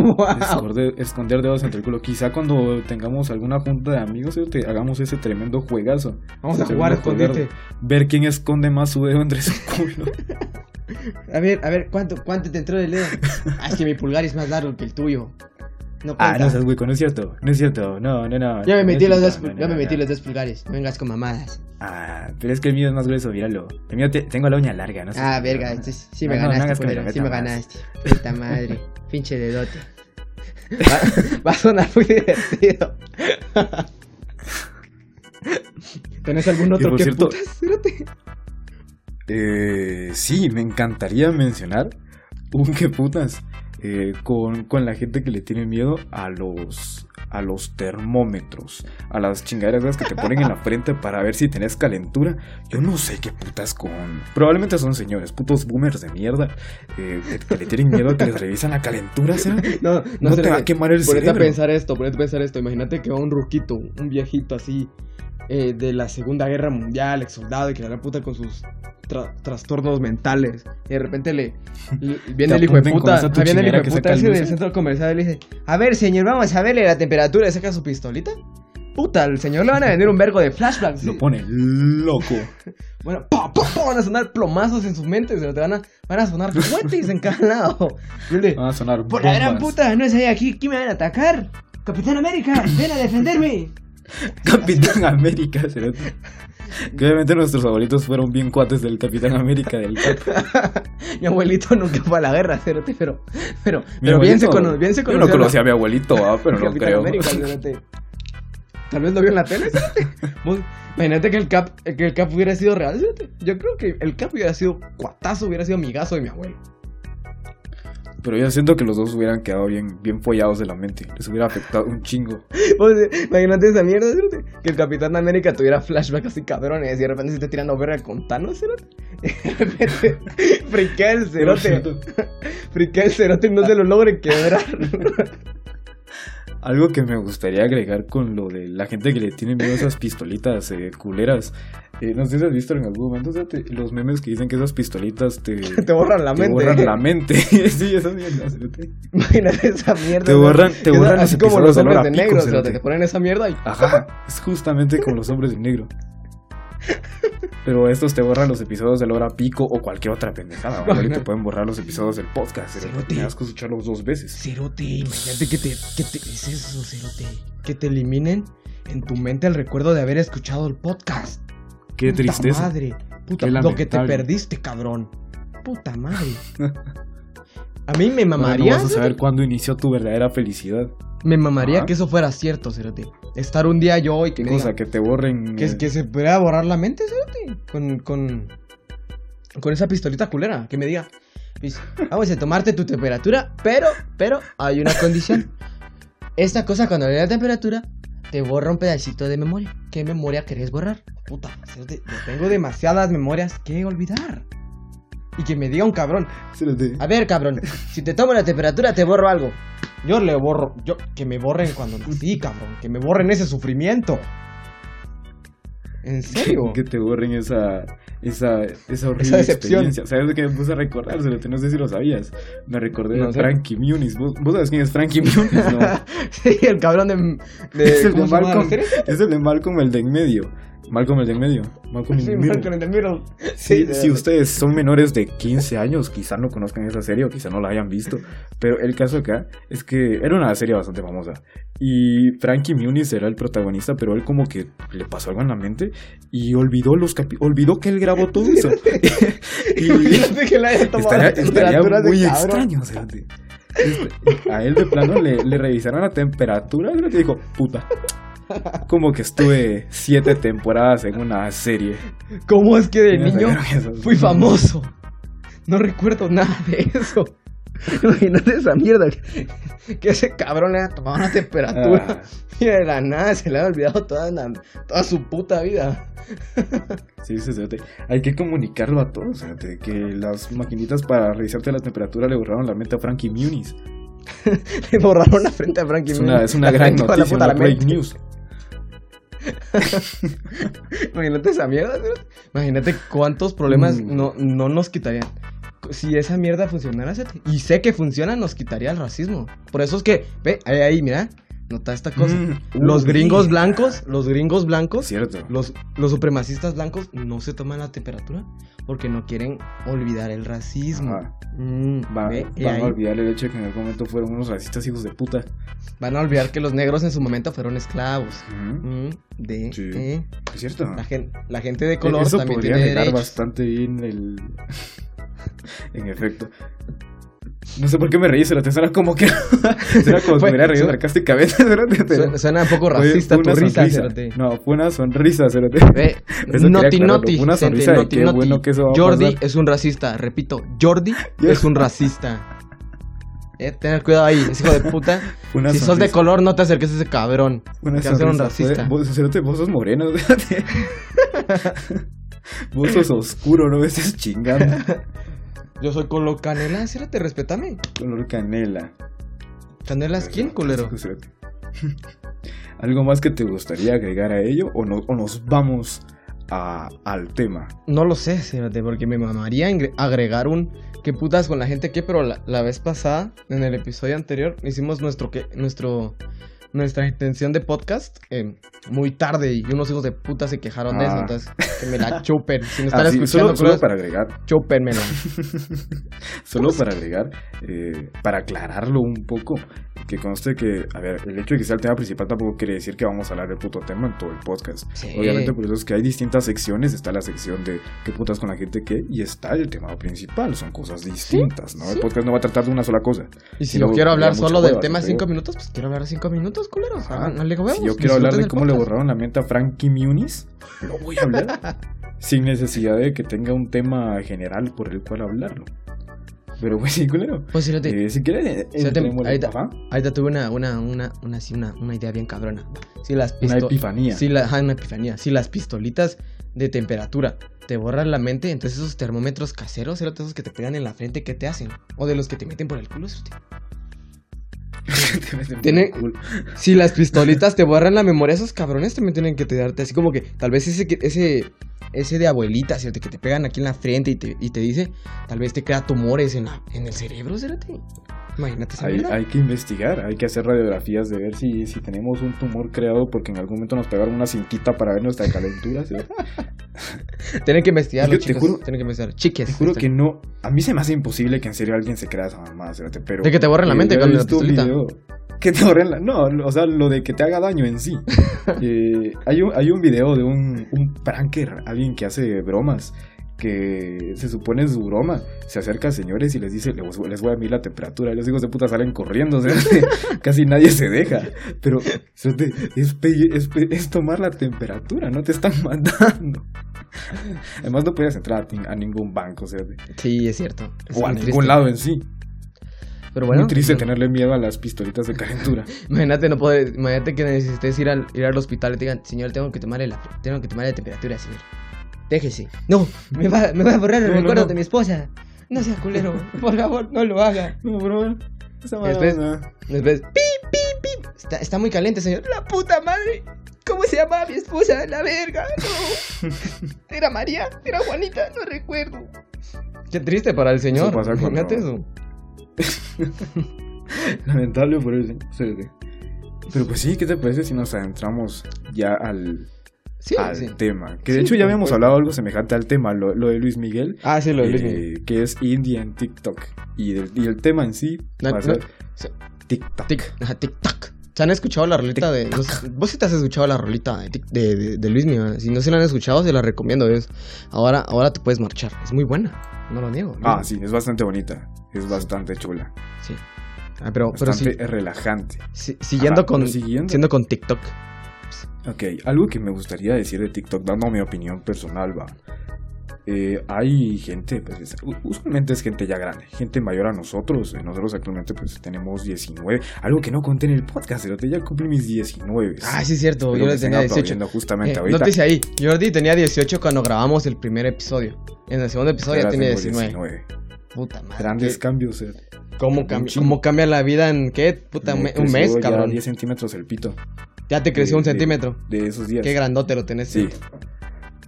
Wow. Esconder, esconder dedos entre el culo. Quizá cuando tengamos alguna junta de amigos, te hagamos ese tremendo juegazo. Vamos a jugar tremendo escondite. Ver quién esconde más su dedo entre su culo. A ver, a ver, ¿cuánto, cuánto te entró el dedo? Ah, es que mi pulgar es más largo que el tuyo. No ah, no seas hueco, no es cierto. No es cierto. No, no, no. Ya me no metí los cierto, dos, no, no, ya me metí los dos pulgares. No vengas con mamadas. Ah, pero es que el mío es más grueso, míralo. El mío te- tengo la uña larga, no sé. Ah, verga, entonces sí me no ganaste, lo sí me ganaste. Puta madre, pinche dedote. Va, va a sonar muy divertido. ¿Tenés algún otro que cierto- putas? Espérate. Eh, sí, me encantaría mencionar un que putas eh, con, con la gente que le tiene miedo a los a los termómetros, a las chingaderas esas que te ponen en la frente para ver si tenés calentura. Yo no sé qué putas con. Probablemente son señores, putos boomers de mierda, eh, que, que le tienen miedo a que les revisan la calentura, ¿será? No, No, te sé, va a quemar el Ponete a pensar esto, ponete a pensar esto. Imagínate que va un ruquito, un viejito así, eh, de la Segunda Guerra Mundial, ex soldado, y que la gran puta con sus tra- trastornos mentales. Y de repente le, le- viene el hijo de puta, ah, viene el hijo de puta ese del centro comercial y le dice: A ver, señor, vamos a verle la temperatura. Y saca su pistolita. Puta, al señor le van a vender un vergo de flashbacks. Lo pone loco. Bueno, pa, pa, pa, van a sonar plomazos en sus mentes, pero te van a, van a sonar cohetes en cada lado. Y le, Van a sonar por la gran puta, no sé aquí, ¿quién me van a atacar? Capitán América, ven a defenderme. Capitán América. Que obviamente nuestros abuelitos fueron bien cuates del Capitán América del Cap. Mi abuelito nunca fue a la guerra, cerote, pero, pero, pero bien, se cono- bien se Yo conoció no a la- conocía a mi abuelito, ah, pero no creo. América. Tal vez lo vio en la tele. Vos- Imagínate que el cap, que el cap hubiera sido real, cerote. Yo creo que el cap hubiera sido cuatazo, hubiera sido amigazo de mi abuelo. Pero yo siento que los dos hubieran quedado bien, bien follados de la mente. Les hubiera afectado un chingo. Sea, imagínate esa mierda, cerote, Que el Capitán América tuviera flashbacks así cabrones y de repente se esté tirando verga con Thanos. Y de repente friquea el cerote. friquea el cerote y no se lo logre quebrar. Algo que me gustaría agregar con lo de la gente que le tiene miedo a esas pistolitas eh, culeras. Eh, no sé si has visto en algún momento o sea, te- los memes que dicen que esas pistolitas te, te borran la te mente. borran la mente. sí. Imagínate esa mierda. Te borran- te borran así como los hombres de a pico, negro, cerote, cerote. te ponen esa mierda y Ajá, es justamente como los hombres de negro. Pero estos te borran los episodios de Lora Pico o cualquier otra pendejada. ¿vale? Ajá. te pueden borrar los episodios del podcast. Tienes que escucharlos dos veces. Cerote, imagínate que te, que te. Es eso, Cerote. Que te eliminen en tu mente el recuerdo de haber escuchado el podcast. Qué Puta tristeza. madre. Puta, Qué lo que te perdiste, cabrón. Puta madre. A mí me Ahora mamaría. no vas a saber cuándo inició tu verdadera felicidad. me mamaría Ajá. que eso fuera cierto, Cerote. Estar un día yo y que ¿Qué me cosa? Que te borren. que, eh, que se pudiera borrar la mente, Cerote. Con, con, con esa pistolita culera. Que me diga. pues, Vamos a tomarte tu temperatura, pero, pero hay una condición. Esta cosa cuando le da temperatura te borra un pedacito de memoria. ¿Qué memoria querés borrar? Puta, cerote, yo tengo demasiadas memorias que olvidar. Y que me diga un cabrón, a ver cabrón, si te tomo la temperatura te borro algo. Yo le borro, yo, que me borren cuando nací, cabrón, que me borren ese sufrimiento. ¿En serio? Que te borren esa, esa, esa horrible Esa decepción. experiencia. ¿Sabes de qué me puse a recordar? No sé si lo sabías. Me recordé No de. Frankie Muniz. ¿Vos, vos sabes quién es Frankie Muniz? No. sí, el cabrón de... de es el de ¿cómo se llama la Malcolm. Es el de Malcolm el de en medio. Malcolm el de en medio. Malcolm Sí, in the. Malcolm in the Middle. Sí, de- si ustedes son menores de 15 años, quizá no conozcan esa serie o quizá no la hayan visto. Pero el caso acá es que era una serie bastante famosa. Y Frankie Muniz era el protagonista, pero él como que le pasó algo en la mente y olvidó los capi- olvidó que él grabó todo eso. y que le haya tomado estaría, la estaría temperatura de muy cabrón. extraño. o sea, de- a él de plano le, le revisaron la temperatura y le dijo, puta. Como que estuve siete temporadas en una serie. ¿Cómo es que de niño fui famoso? No recuerdo nada de eso. Imagínate esa mierda. Que, ese cabrón le haya tomado una temperatura. Ah. Y de la nada se le ha olvidado toda, la- toda su puta vida. Sí, sí, sí. Hay que comunicarlo a todos. fíjate, que las maquinitas para revisarte la temperatura le borraron la mente a Frankie Muniz. Le borraron la frente a Frankie Es una, Muniz. es una gran frente a la noticia, puta la break mente. news. Imagínate esa mierda. Imagínate cuántos problemas Mm. no, no nos quitarían. Si esa mierda funcionara, y sé que funciona, nos quitaría el racismo. Por eso es que, ve, ahí, ahí, mira, nota esta cosa. Mm, Los uy. gringos blancos, los gringos blancos, Cierto. los, los supremacistas blancos no se toman la temperatura porque no quieren olvidar el racismo. Mm, Va- ve, y van ahí a olvidar el hecho de que en algún momento fueron unos racistas hijos de puta. van a olvidar que los negros en su momento fueron esclavos. Mm, de, Sí. eh, Es cierto. la, gen- la gente de color Eso también podría tiene bastante bien el. en efecto. No sé por qué me reí, se lo te suena como que. Será como si me hubiera reído sarcásticamente. cerote, pero- Suena, suena un poco racista tu risa, sonrisa. cerote. No, fue una sonrisa, cerote. Eso noti noti, una sonrisa de qué bueno que eso va a Jordi pasar. es un racista, repito, Jordi es un racista. Eh, tener cuidado ahí, es hijo de puta. Una si sos de sonrisa. color, no te acerques a ese cabrón. Una que va a ser un sonrisa. Fue- racista. Vos, cerote, vos sos moreno, cerote. Vos sos oscuro, no me estés chingando. Yo soy color canela, cérate, respétame. Color canela. ¿Canela es quién, culero? ¿Algo más que te gustaría agregar a ello o, no- o nos vamos a- al tema? No lo sé, cérate, porque me mamaría agregar un qué putas con la gente que, pero la, la vez pasada, en el episodio anterior, hicimos nuestro que nuestro nuestra intención de podcast eh, muy tarde y unos hijos de puta se quejaron de eso, Ah. entonces que me la chupen. Si me están Ah, sí, escuchando, solo, para agregar, chúpenmela. solo para agregar, eh, para aclararlo un poco, que conste que, a ver, el hecho de que sea el tema principal tampoco quiere decir que vamos a hablar del puto tema en todo el podcast. Sí. Obviamente por eso es que hay distintas secciones, está la sección de qué putas con la gente que, y está el tema principal, son cosas distintas, ¿no? El sí. podcast no va a tratar de una sola cosa. Y si no, quiero hablar solo del tema te cinco digo. minutos, pues quiero hablar cinco minutos, culeros. Ajá. Háganle huevos, Si yo quiero hablar de cómo le borraron la mente a Frankie Muniz, lo voy a hablar. sin necesidad de que tenga un tema general por el cual hablarlo. Pero pues sí, culero. Pues fíjate, Eh, si quieres, Fíjate, entrémosle. ahorita- Ajá. ahorita tuve una, una, una, una, así, una, una idea bien cabrona. Si las Una epifanía. Si la, una epifanía. Si las pistolitas de temperatura te borran la mente, entonces esos termómetros caseros, eran esos que te pegan en la frente, ¿qué te hacen? O de los que te meten por el culo, cerote. Si las pistolitas te borran la memoria, esos cabrones también tienen que te darte así como que tal vez ese ese ese de abuelita, ¿cierto? Que te pegan aquí en la frente y te, y te dice, tal vez te crea tumores en, la, en el cerebro, ¿cérate? Imagínate Hay, hay que investigar, hay que hacer radiografías de ver si, si tenemos un tumor creado porque en algún momento nos pegaron una cintita para ver nuestra calentura. ¿sí? Tienen que investigarlo, Yo te chicos. juro- Tienen que investigar. Chiques. Te juro este. que no. A mí se me hace imposible que en serio alguien se crea esa mamá, pero. De que te borren la mente con la pistolita. video Que te borren la. No, o sea, lo de que te haga daño en sí. Eh, hay, un, hay un video de un, un pranker, alguien que hace bromas. Que se supone es su broma. Se acerca a señores y les dice: Les, les voy a medir la temperatura. Y los hijos de puta salen corriendo. o sea, casi nadie se deja. Pero es, es, tomar la temperatura, no te están matando. Además, no podías entrar a, a ningún banco, o sea, Sí, es cierto. Es o a ningún triste. lado en sí. Pero bueno. Muy triste no- tenerle miedo a las pistolitas de calentura. Imagínate, no poder, imagínate que necesites ir al, ir al hospital y te digan, señor, tengo que tomarle la, tengo que tomarle la temperatura, señor. Déjese. No, me va, me va a borrar el No, recuerdo no. de mi esposa. No sea culero, por favor, no lo haga. No, bro. Esa Después-. Después, pip, pip, pip. Está, está muy caliente, señor. La puta madre. ¿Cómo se llama mi esposa? La verga. No. ¿Era María? ¿Era Juanita? No recuerdo. Qué triste para el señor. Eso pasa Imagínate eso. Lamentable por eso. Pero pues sí, ¿qué te parece si nos adentramos ya al, Sí, al sí. tema? Que de Sí, hecho ya habíamos hablado algo semejante al tema, lo, lo de Luis Miguel. Ah, sí, lo de Luis eh, Miguel. que es indie en TikTok. Y, del- y el tema en sí No, ser. TikTok. Tic, ajá, tic-tac. ¿Se han escuchado la rolita de.? no vos sí te has escuchado la rolita de, de, de, de Luis Miguel. Si no se la han escuchado, se la recomiendo. Es, ahora, ahora te puedes marchar. Es muy buena. No lo niego. Ah, sí, es bastante bonita. Es bastante chula. Sí. Ah, pero, Bastante relajante. siguiendo, Ajá, con, siguiendo con TikTok. Ok, algo que me gustaría decir de TikTok, dando mi opinión personal, va. Eh, hay gente, pues usualmente es gente ya grande, gente mayor a nosotros. eh, Nosotros actualmente pues tenemos 19. Algo que no conté en el podcast, pero ya cumplí mis 19. Ah, sí, es cierto. Espero yo tenía 18. aplaudiendo justamente Eh, ahorita. nótese ahí. Jordi tenía 18 cuando grabamos el primer episodio. En el segundo episodio ya tenía tengo 19. Puta madre. Grandes ¿qué- cambios. eh. ¿Cómo, cambia, chingo. ¿Cómo cambia la vida en qué? Puta, un, Me me- un mes, cabrón. 10 centímetros el pito. Ya te creció de- un centímetro. De esos días. Qué grandote lo tenés. Sí.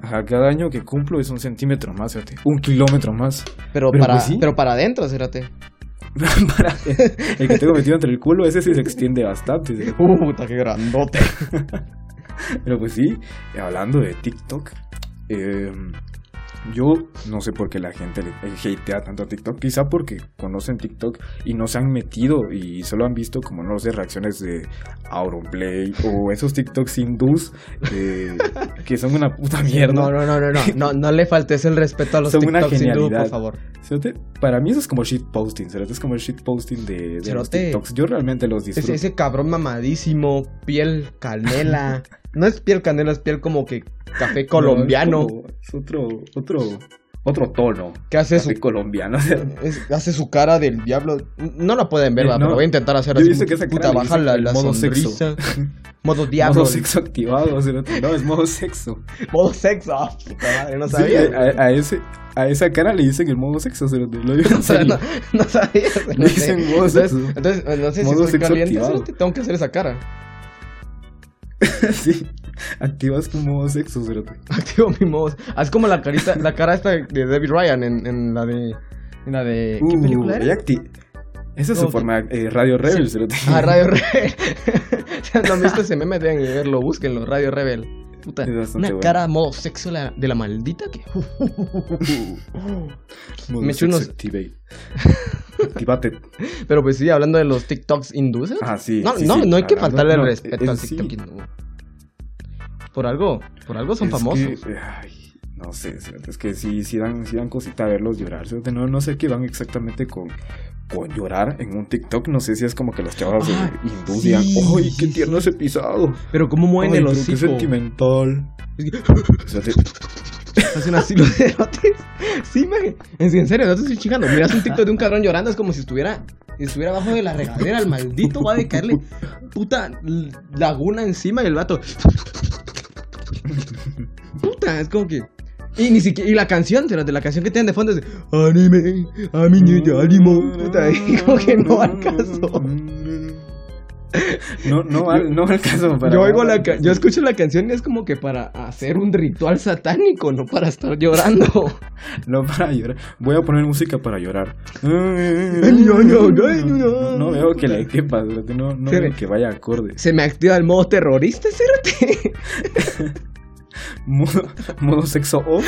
Ajá, cada año que cumplo es un centímetro más, fíjate. Un kilómetro más. Pero, Pero para, pues sí. pero para adentro. Para- el que tengo metido entre el culo, ese sí se extiende bastante. ¿sí? Puta, qué grandote. Pero pues sí, hablando de TikTok, eh, yo no sé por qué la gente le hatea tanto a TikTok. Quizá porque conocen TikTok y no se han metido y solo han visto, como no sé, reacciones de Auronplay o esos TikToks hindús eh, que son una puta mierda. No, no, no, no, no. No, no le faltes el respeto a los Son una TikToks hindú, genialidad. por favor. Cerote, Para mí eso es como shitposting, ¿sabes? Es como el shitposting de, de los. TikToks. Yo realmente los disfruto. Ese, ese cabrón mamadísimo, piel canela. No es piel canela, es piel como que café colombiano. No, es, otro, otro, otro tono. ¿Qué hace su Café colombiano. o sea, Es- hace su cara del diablo. No la pueden ver, Eh, no. pero voy a intentar hacer Yo así. que esa puta, baja la, la modo sexo. sonrisa. Modo diablo. Modo sexo activado. cerote. No, es modo sexo. Modo sexo. Ah, puta madre, no Sí, sabía. a, a ese, a esa cara le dicen el modo sexo. cerote. Lo digo en O sea, serio. no, no sabía. Le sé. dicen modo entonces, sexo. entonces, eh, no sé Modo si estoy sexo caliente. cerote, Tengo que hacer esa cara. sí. Activas tu modo sexo. cerote. Activo mi modo. Haz como la carita, la cara esta de David Ryan en, en la de. En la de. ¿Qué Uh, película era? Esa es No, su forma. eh, Radio Rebel. Sí. Ah, Radio Rebel. No han visto ese meme, deben de verlo, búsquenlo, Radio Rebel. Puta, una bueno. cara modo sexo la- de la maldita que. Modo Me eché sexo unos- activate. Pero pues sí, hablando de los TikToks hindúes. Ah, sí. no, sí, no, sí, no hay que faltarle el no, respeto al TikTok hindú. Por algo, por algo son es famosos. que, ay, no sé, es que sí, sí dan, sí dan cosita verlos llorar. No, no sé qué van exactamente con, con llorar en un TikTok. No sé si es como que los chavos Ah, hindú sí, digan, ¡ay, qué sí, tierno ese pisado! Pero cómo mueven el pero qué hocico. sentimental. Es que- O sea, te- Hace un asilo de erotes. Sí, maje. En serio, no te estoy chingando. Miras un TikTok de un cabrón llorando, es como si estuviera, estuviera abajo de la regadera. El maldito va a caerle puta laguna encima y el vato. Puta, es como que. Y ni siquiera. Y la canción, de la canción que tienen de fondo es de Anime, a mi niña, ánimo. Puta, y como que no al caso. No, no, va- no al caso para Yo oigo la yo escucho la canción y es como que para hacer un ritual satánico, no para estar llorando. No para llorar. Voy a poner música para llorar. no, no, no. No veo que le quepa, no, no veo ve. que vaya acorde. Se me activa el modo terrorista, cérate. Modo, modo sexo off,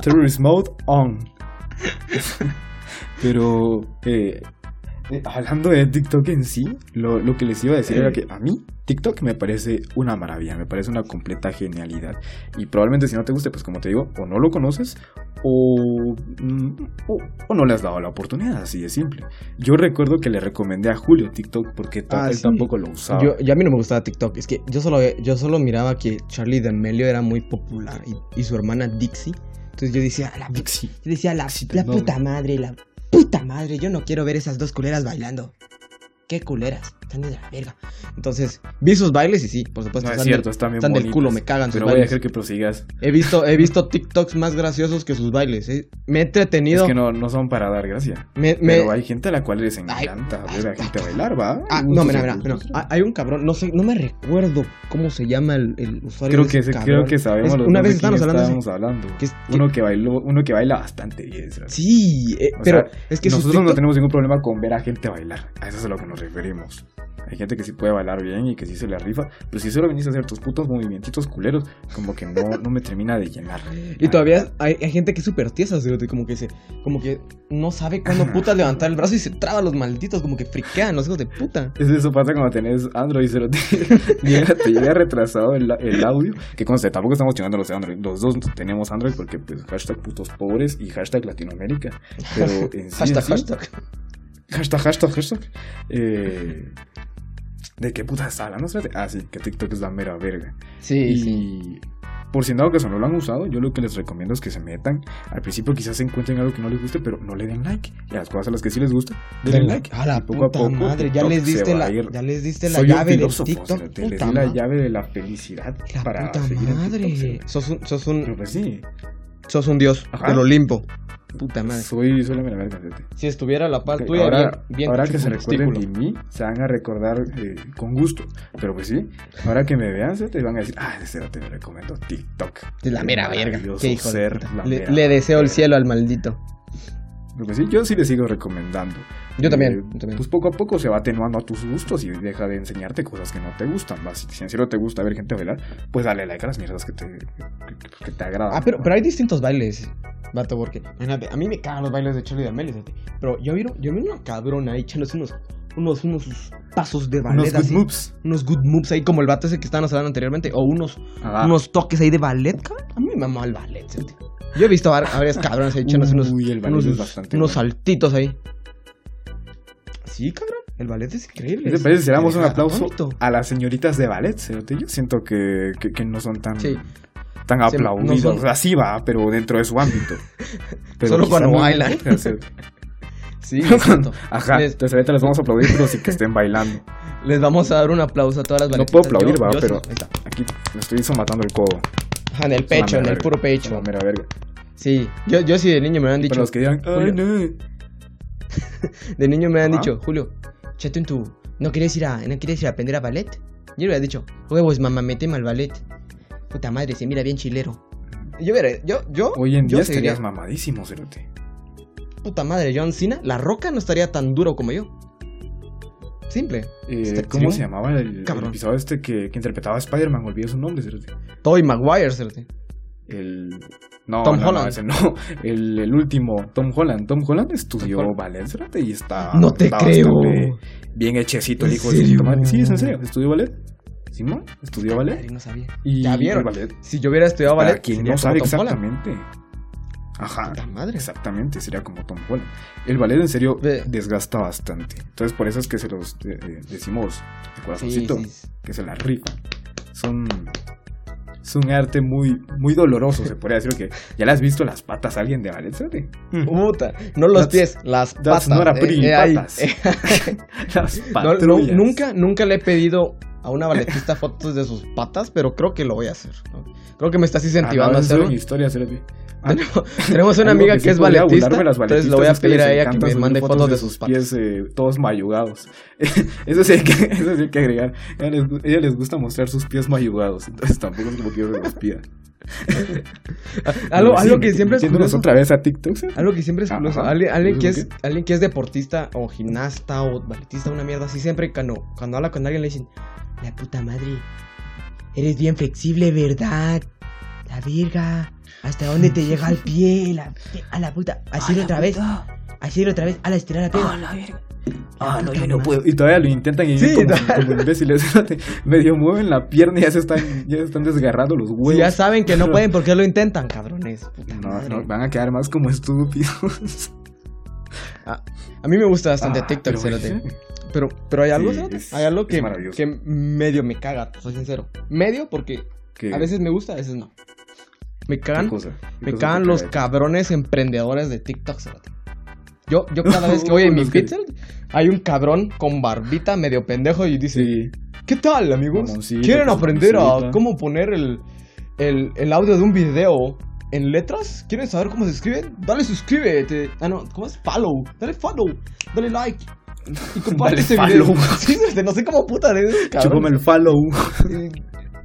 terrorist mode on. Pero eh, eh, hablando de TikTok en sí, lo, lo que les iba a decir era que a mí TikTok me parece una maravilla, me parece una completa genialidad. Y probablemente si no te guste, pues como te digo, o no lo conoces o, mm, o, o no le has dado la oportunidad, así de simple. Yo recuerdo que le recomendé a Julio TikTok porque Ah, él sí. tampoco lo usaba. Yo, a mí no me gustaba TikTok. Es que yo solo, yo solo miraba que Charlie D'Amelio era muy popular y, y su hermana Dixie. Entonces yo decía, la, Dixie. yo decía, la, Dixie, la no. puta madre, la puta madre. Yo no quiero ver esas dos culeras bailando. ¿Qué culeras? Están de la verga. Entonces vi sus bailes y sí, por supuesto. No es están cierto, del- están bien están del culo, me cagan sus Pero voy a bailes. dejar que prosigas. He visto, he visto TikToks más graciosos que sus bailes. eh. Me he entretenido. Es que no, no son para dar gracia. me, me- Pero hay gente a la cual les encanta ay, ver a gente bailar, ¿va? Ah, no, mira, mira, mira. Ah, Hay un cabrón, no sé, no me recuerdo cómo se llama el, el usuario. Creo de que, ese creo que sabemos Es- los una vez estábamos hablando de estábamos hablando. que es- uno que bailó, uno que baila bastante bien. ¿sabes? Sí, eh, pero sea, es que nosotros no tenemos ningún problema con ver a gente bailar. A eso es lo que nos referimos. Hay gente que sí puede bailar bien y que sí se le rifa. Pero si solo venís a hacer tus putos movimientos culeros, como que no, no me termina de llenar. Y todavía hay, hay gente que es súper tiesa, como que se, como que no sabe cuándo puta levantar el brazo y se traba los malditos, como que friquean los hijos de puta. Es- Eso pasa cuando tenés Android, pero te llega, te llega retrasado el, el audio. Que conste, tampoco estamos chingando los de Android. Los dos tenemos Android porque, pues, hashtag putos pobres y hashtag Latinoamérica. Pero en sí, hashtag, en sí- hashtag. Hashtag, hashtag, hashtag. Eh, ¿De qué puta está hablando? Ah, sí, que TikTok es la mera verga. Sí, y sí. por si en dado caso no lo han usado, yo lo que les recomiendo es que se metan. Al principio quizás encuentren algo que no les guste, pero no le den like. Y a las cosas a las que sí les gusta, denle like. A la Y poco a puta poco madre, ya les diste la, a ya les diste la Soy llave de TikTok. cerote, les puta di la llave de la felicidad La para puta seguir en madre. TikTok, sos un, sos un, pues sí, sos un dios del Olimpo. Puta madre. soy, soy la mera verga. Si estuviera a la par tuya, ahora bien, bien ahora que se recuerden de mí, se van a recordar eh, con gusto. Pero pues sí, ahora que me vean, se te van a decir, ah, ese te me recomiendo TikTok. La mera verga. Qué hijo ser la Le, mera le deseo el cielo al maldito. Pero pues sí, yo sí le sigo recomendando. Yo también, Eh, también. Pues poco a poco se va atenuando a tus gustos y deja de enseñarte cosas que no te gustan. ¿va? Si en serio te gusta ver gente bailar, pues dale like a las mierdas que te, que, que te agradan. Ah, pero, pero hay distintos bailes, vato, porque a mí me cagan los bailes de Charlie D'Amelio, pero yo vi, yo vi una cabrona ahí echándose unos, unos, unos pasos de ballet Unos good así, moves. unos good moves ahí, como el vato ese que estábamos hablando anteriormente, o unos, unos toques ahí de ballet, cabrón. A mí me mamó el ballet, fíjate. Yo he visto a var- a varias cabronas ahí echándose unos, Uy, el ballet unos, es bastante unos bueno. saltitos ahí. Sí, cabrón, el ballet es increíble. ¿Qué te parece si le damos un aplauso bonito. a las señoritas de ballet? Yo siento que, que, que no son tan, Sí. tan Sí, no aplaudidas. son- O sea, sí va, pero dentro de su ámbito. Pero Solo cuando bailan. Sí. Ajá, Les- entonces ahorita les vamos a aplaudir, pero sí que estén bailando. Les vamos a dar un aplauso a todas las No baletitas. puedo aplaudir, Yo- va, yo pero sí. Aquí me estoy matando el codo. Ajá, en el pecho, en el verga. puro pecho. mera verga. Sí, yo, yo sí de niño me han dicho. Para los que digan, ay, no. De niño me han dicho, Julio, chate en tu. ¿No quieres ir a, no quieres ir a aprender a ballet? Yo le había dicho, huevos, mamá, méteme al ballet. Puta madre, se mira bien chilero. Yo veré, yo, yo. Hoy en yo día seguiría- estarías mamadísimo, cerote. Puta madre, John Cena, la roca no estaría tan duro como yo. Simple. Eh, Este- ¿Cómo se llamaba el, el episodio este que, que interpretaba a Spider-Man? Olvidé su nombre, cerote. Toy Maguire, cerote. El. No, Tom no, no, Holland. ese no. El, el último, Tom Holland. Tom Holland estudió Tom ballet, cerote, y está. No te creo. Bien hechecito el ¿En hijo de. Sí, es en serio. Estudió ballet. ¿Simón? Estudió ballet. No sabía. Y Ya vieron. ballet. Si yo hubiera estudiado ballet, quien no sabe Tom Holland. Ajá. Madre. Exactamente, sería como Tom Holland. El ballet en serio desgasta bastante. Entonces por eso es que se los eh, eh, decimos de corazoncito, sí, sí. que se la rifan. Son es un arte muy, muy doloroso, se podría decir que ya le has visto las patas a alguien de ¿sabes? Puta, no los That's- pies, las That's patas. not a eh, eh, patas. las No, nunca, nunca le he pedido a una balletista fotos de sus patas, pero creo que lo voy a hacer. ¿no? Creo que me estás incentivando Ah, a no, hacerlo. en historia, Cerote. Ah, Tenemos, tenemos una amiga que es balletista, entonces le voy a pedir a ella que me mande fotos de sus patas. pies eh, todos mayugados. eso, sí hay que, eso sí hay que agregar. A ella, les, gu- a ella les gusta mostrar sus pies mayugados, entonces tampoco es como que yo se los pida. Algo, algo que siempre es curioso. otra vez a TikTok. ¿sí? Algo que siempre es Ajá. curioso. Alguien, alguien que ¿Curioso es, alguien que es deportista o gimnasta o balletista, una mierda así, siempre cuando, cuando habla con alguien le dicen, la puta madre, eres bien flexible, ¿verdad? La verga, ¿hasta dónde te llega el pie? La, a la puta, así otra vez, así otra vez, a la estirar la pierna. la verga. Ah, no, yo no puedo. Y todavía lo intentan y Sí, como, como imbéciles. Medio mueven la pierna y ya se están, ya se están desgarrando los huevos. Ya saben que no pueden, ¿por qué lo intentan, cabrones? Puta No, madre. no, van a quedar más como estúpidos. A mí me gusta bastante Ah, TikTok, pero sí. Pero, pero hay algo, Sí, es- hay algo que, medio me caga, soy sincero. Medio porque ¿Qué- a veces me gusta, a veces no. Me qué cagan, cosa? ¿Qué me cagan los cabrones emprendedores de TikTok, cerote. Yo, yo cada vez que voy en mi Los que- pizza, hay un cabrón con barbita medio pendejo y dice, Sí. ¿qué tal, amigos? Mamoncito, ¿Quieren aprender a cómo poner el, el, el audio de un video en letras? ¿Quieren saber cómo se escriben? Dale suscríbete. Ah, no, ¿cómo es? Follow. Dale follow. Dale like. Y comparte este follow. video. Sí, este, no sé cómo puta de esos Chúpame el follow.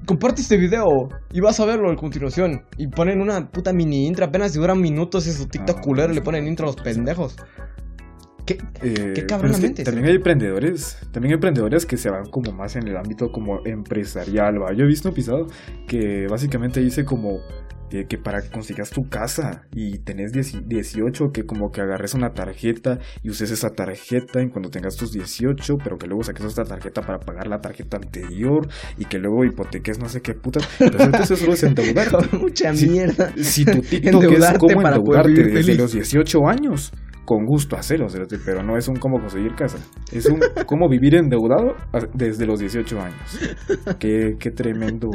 Eh, Comparte este video y vas a verlo a continuación. Y ponen una puta mini intro. Apenas si duran minutos en su TikTok Ah, culero le ponen intro a los pendejos. ¿Qué? Eh, cabrón es que También hay emprendedores, también hay emprendedores que se van como más en el ámbito como empresarial, ¿va? Yo he visto pisado que básicamente dice como que para que consigas tu casa y tenés 10 18, que como que agarres una tarjeta y uses esa tarjeta en cuando tengas tus 18, pero que luego saques otra tarjeta para pagar la tarjeta anterior y que luego hipoteques no sé qué puta. Resulta que eso solo es endeudar. Con mucha Sí. mierda. Si tu TikTok es Endeudarte para poder endeudarte desde feliz. los 18 años, con gusto hacerlo, pero no es un cómo conseguir casa. Es un cómo vivir endeudado a- desde los 18 años. Qué, qué tremendo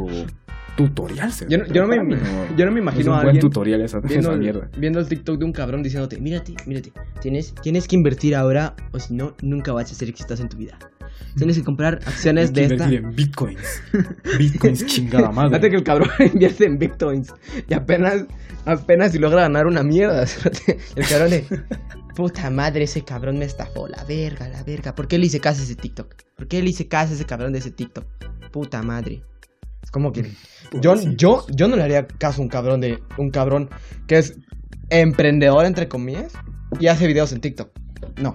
tutorial, cerote. Yo no, yo no me, yo no me es imagino un a buen alguien tutorial esa, viendo, esa mierda. viendo el TikTok de un cabrón diciéndote, mírate, mírate, tienes, tienes que invertir ahora o si no, nunca vas a ser exitoso en tu vida. Tienes que comprar acciones de esta. en bitcoins. Bitcoins chingada madre. Fíjate que el cabrón invierte en bitcoins y apenas, apenas si logra ganar una mierda. El cabrón de, puta madre, ese cabrón me estafó, la verga, la verga. ¿Por qué le hice caso a ese TikTok? ¿Por qué le hice caso a ese cabrón de ese TikTok? Puta madre. Es como que yo, yo, yo no le haría caso a un cabrón de un cabrón que es emprendedor entre comillas y hace videos en TikTok. No.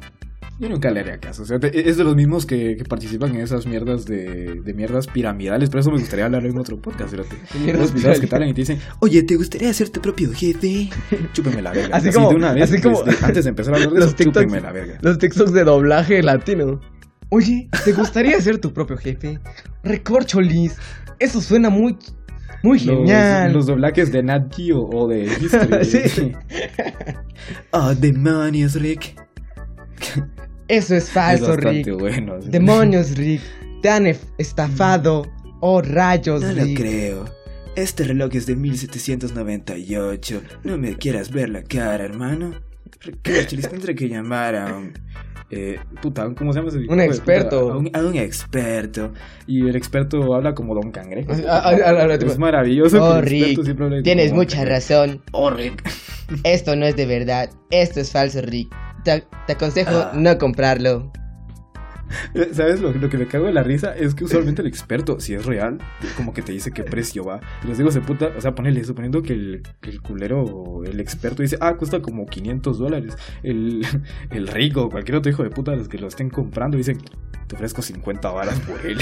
Yo nunca le haría caso. O sea, te- es de los mismos que, que participan en esas mierdas de, de mierdas piramidales. Por eso me gustaría hablar en otro podcast. cerote. Mierdas videos que piramidales. te hablan y te dicen, oye, ¿te gustaría ser tu propio jefe? Chúpeme la verga. Así como- de una vez, así como- desde- antes de empezar a hablar de Los eso, TikToks. chúpenme la verga. Los TikToks de doblaje latino. Oye, ¿te gustaría ser tu propio jefe? Recorcholis. Eso suena muy, muy Los- genial. Los, doblajes de Nat Geo o de History. Sí. oh, demonios, Rick. Eso es falso, Rick. bueno. sí. Demonios, Rick. Te han estafado. Oh, rayos, No lo Rick. creo. Este reloj es de 1798. No me quieras ver la cara, hermano. Recorcholis, tendré que llamar a un... Eh, puta, ¿cómo se llama ese puta? experto. A un, a un experto. Y el experto habla como Don Cangrejo. Ah, ah, ah, es maravilloso. Oh, Rick, como Tienes mucha razón. Oh, Rick. Esto no es de verdad. Esto es falso, Rick. Te, te aconsejo Ah. no comprarlo. ¿Sabes lo, lo que me cago de la risa? Es que usualmente el experto, si es real, como que te dice qué precio va. Y les digo, se puta, o sea, ponele, suponiendo que el, que el culero, el experto dice, ah, cuesta como 500 dólares. El, el rico, cualquier otro hijo de puta, los que lo estén comprando, dicen, te ofrezco 50 varas por él.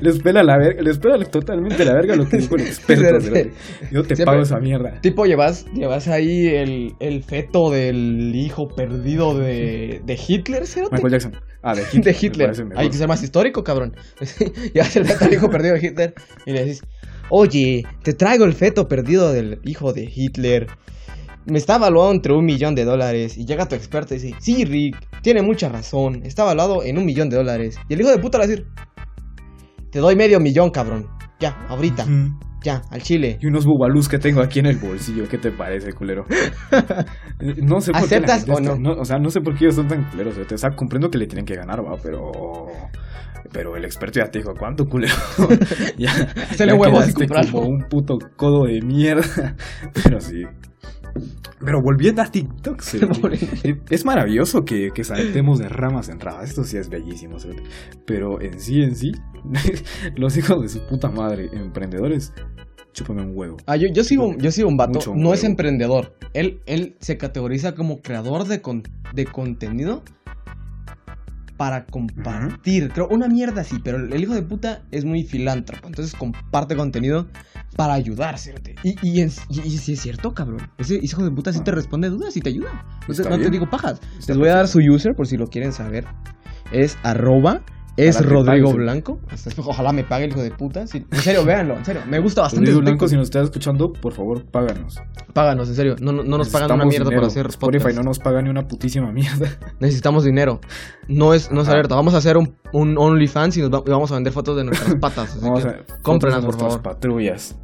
les pela la verga, les pela totalmente la verga lo que dijo el experto. Yo te Siempre- pago esa mierda. Tipo, llevas, llevas ahí el, el feto del hijo perdido de, de Hitler, ¿sí? Michael Jackson. Ah, de Hitler. Hay que ser más histórico, cabrón. Llevas el feto del hijo perdido de Hitler y le dices, oye, te traigo el feto perdido del hijo de Hitler. Me está evaluado entre un millón de dólares. Y llega tu experto y dice, sí, Rick, tiene mucha razón. Está evaluado en un millón de dólares. Y el hijo de puta le va a decir, te doy medio millón, cabrón. Ya, ahorita. Ujú. Ya, al chile. Y unos bubalús que tengo aquí en el bolsillo. ¿Qué te parece, culero? No sé por qué. ¿Aceptas gente o no? O sea, no sé por qué ellos son tan culeros. O sea, comprendo que le tienen que ganar, va, pero. Pero el experto ya te dijo, ¿cuánto culero? ya. Hacele ya huevos y como un puto codo de mierda. pero sí. Pero volviendo a TikTok, sí, es maravilloso que, que saltemos de ramas en ramas. Esto sí es bellísimo. ¿sí? Pero en sí, en sí, los hijos de su puta madre, emprendedores, chúpame un huevo. Ah, yo, yo sigo, yo sigo un vato, no es emprendedor. Él, él se categoriza como creador de, con- de contenido para compartir. Creo, una mierda así, pero el hijo de puta es muy filántropo. Entonces comparte contenido para ayudar, ¿cierto? Y, y, y, y sí es cierto, cabrón. Ese hijo de puta sí te responde dudas y te ayuda. No te digo pajas. Está Les voy a dar su user por si lo quieren saber. Es arroba. Es Rodrigo pague. Blanco. Ojalá me pague el hijo de puta. Sí, en serio, véanlo, en serio. Me gusta bastante. Rodrigo Blanco, si nos estás escuchando, por favor, páganos. Páganos, en serio. No, no, no nos pagan una mierda por dinero. hacer Spotify podcast. no nos paga ni una putísima mierda. Necesitamos dinero. No es, no es alerta. Vamos a hacer un, un OnlyFans y nos va- y vamos a vender fotos de nuestras patas. así Vamos que a cómprenlas, fotos por favor. patrullas.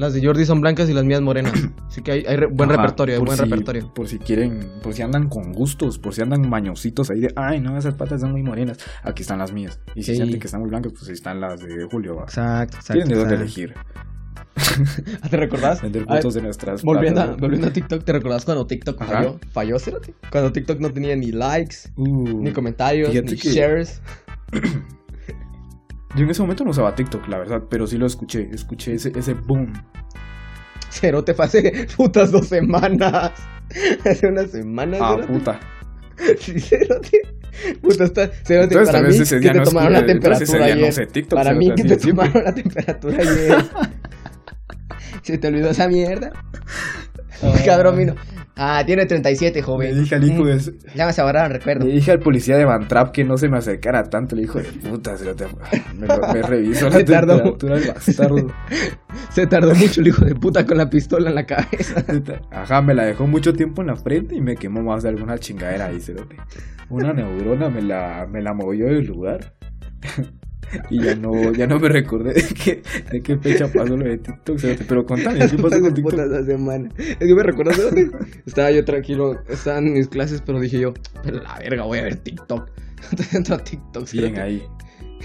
Las de Jordi son blancas y las mías morenas. Así que hay, hay re- buen Ajá, repertorio, hay buen si- repertorio. Por si quieren, por si andan con gustos, por si andan mañositos ahí de, ay, no, esas patas son muy morenas. Aquí están las mías. Y si Sí. sienten que están muy blancas, pues ahí están las de Julio. va. Exacto, exacto. Tienen de dónde elegir. ¿Te recordás? Vender fotos de nuestras volviendo, a, patas. volviendo a TikTok, ¿te recordás cuando TikTok Ajá. falló? Falló, cérate. Cuando TikTok no tenía ni likes, Uh, ni comentarios, ni que- shares. Yo en ese momento no usaba TikTok, la verdad, pero sí lo escuché. Escuché ese, ese boom. Cero, te pasé putas dos semanas. Hace unas semanas. Ah, puta. Sí, cérate. Puta, está. Entonces, para mí, que te no tomaron la temperatura día no ayer. sé TikTok, para cerote, mí, que te tomaron la temperatura ayer. ¿Se te olvidó esa mierda? Cabrón, vino. Ah, tiene 37, Le joven. dije al hijo de... Ya me el recuerdo. Le dije al policía de Van Trap que no se me acercara tanto. Le dijo, de puta, se lo te... me, me revisó la Se tardó. temperatura bastardo. Se tardó mucho el hijo de puta con la pistola en la cabeza. Ajá, me la dejó mucho tiempo en la frente y me quemó más de alguna chingadera ahí, cerote. Una neurona me la, me la movió del lugar. Y ya no, ya no me recordé de qué, de qué fecha pasó lo de TikTok. Pero contame, ¿qué pasó con TikTok? Esa semana. Es que me recuerdo, cerote, Estaba yo tranquilo, estaba en mis clases, pero dije yo, pero la verga, voy a ver TikTok. Entonces entro a TikTok. Bien ahí.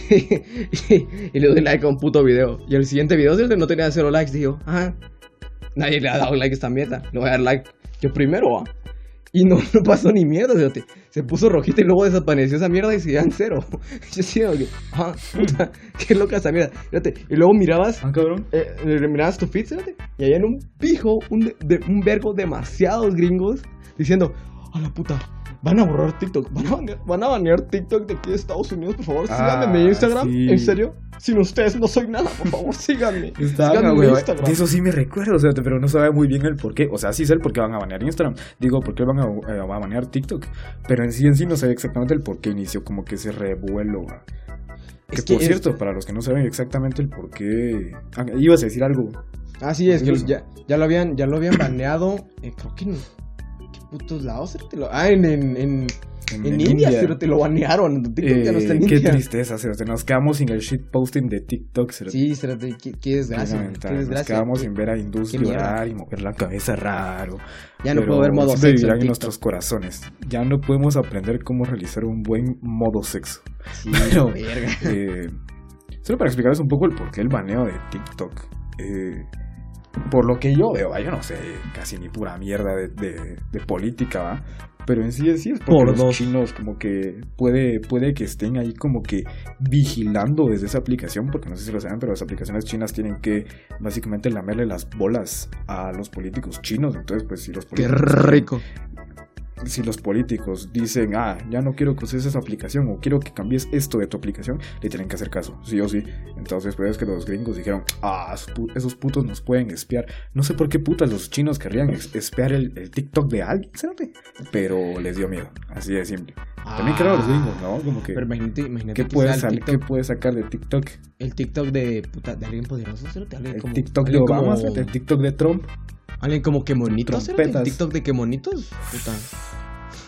y, y le doy like a un puto video. Y el siguiente video cerote, no tenía cero likes. Dije yo, ajá. Nadie le ha dado like a esta mierda. Le voy a dar like yo primero, va. Y no, no pasó ni mierda, cerote. Se puso rojita y luego desapareció esa mierda y se en cero. Yo ah, puta, qué loca esa mierda. Fíjate, y luego mirabas Ah, cabrón. eh, mirabas tu feed, fíjate, y ahí en un pijo, un, de- un vergo demasiados gringos diciendo, a la puta, van a borrar TikTok, van a, banear, van a banear TikTok de aquí de Estados Unidos, por favor, síganme en mi Ah, Instagram, sí. en serio, sin ustedes no soy nada, por favor, síganme. Síganme en güey, Instagram. de eso sí me recuerdo, o sea, pero no sabía muy bien el por qué. O sea, sí sé el por qué van a banear Instagram. Digo, por qué van a, eh, a banear TikTok. Pero en sí en sí no sé exactamente el por qué inició como que ese revuelo. Que Es que por es- cierto, para los que no saben exactamente el por qué... Ah, ibas a decir algo. Ah, sí, es que ya, ya lo habían, ya lo habían baneado, eh, creo que ¿qué putos lados? Cerote? Lo- Ah, en, en, en, en India, pero te lo banearon, TikTok ya no está en Eh, qué India. tristeza, cerote. Nos quedamos sin el shitposting de TikTok, cerote. Sí, cerote, qué, qué desgracia, Qué lamentable. Nos desgracia. quedamos sin ver a Indus qué mierda. llorar y mover la cabeza raro. Ya no pero puedo ver modo sexo en vivirán en TikTok. nuestros corazones. Ya no podemos aprender cómo realizar un buen modo sexo. Sí, Pero- verga. Eh, solo para explicarles un poco el porqué el baneo de TikTok. Eh, por lo que yo veo, ¿va? yo no sé casi ni pura mierda de, de- de política, ¿va? Pero en sí, en sí es porque Por los dos. chinos como que puede, puede que estén ahí como que vigilando desde esa aplicación, porque no sé si lo saben, pero las aplicaciones chinas tienen que básicamente lamerle las bolas a los políticos chinos. Entonces, pues si los Qué políticos rico. Si los políticos dicen, ah, ya no quiero que uses esa aplicación o quiero que cambies esto de tu aplicación, le tienen que hacer caso, sí o sí. Entonces, pues es que los gringos dijeron, ah, esos pu- esos putos nos pueden espiar. No sé por qué putas los chinos querrían espiar el, el TikTok de alguien, ¿sabe? Pero les dio miedo, así de simple. También creo a los gringos, ¿no? Como que, Pero imagínate, imagínate ¿qué puedes, sea el sal- ¿qué puedes sacar de TikTok? el TikTok de, puta, de alguien poderoso, cerote, alguien El como, TikTok de Obama, como- ¿sabes? el TikTok de Trump. Alguien como que monitos. TikTok de que monitos, puta.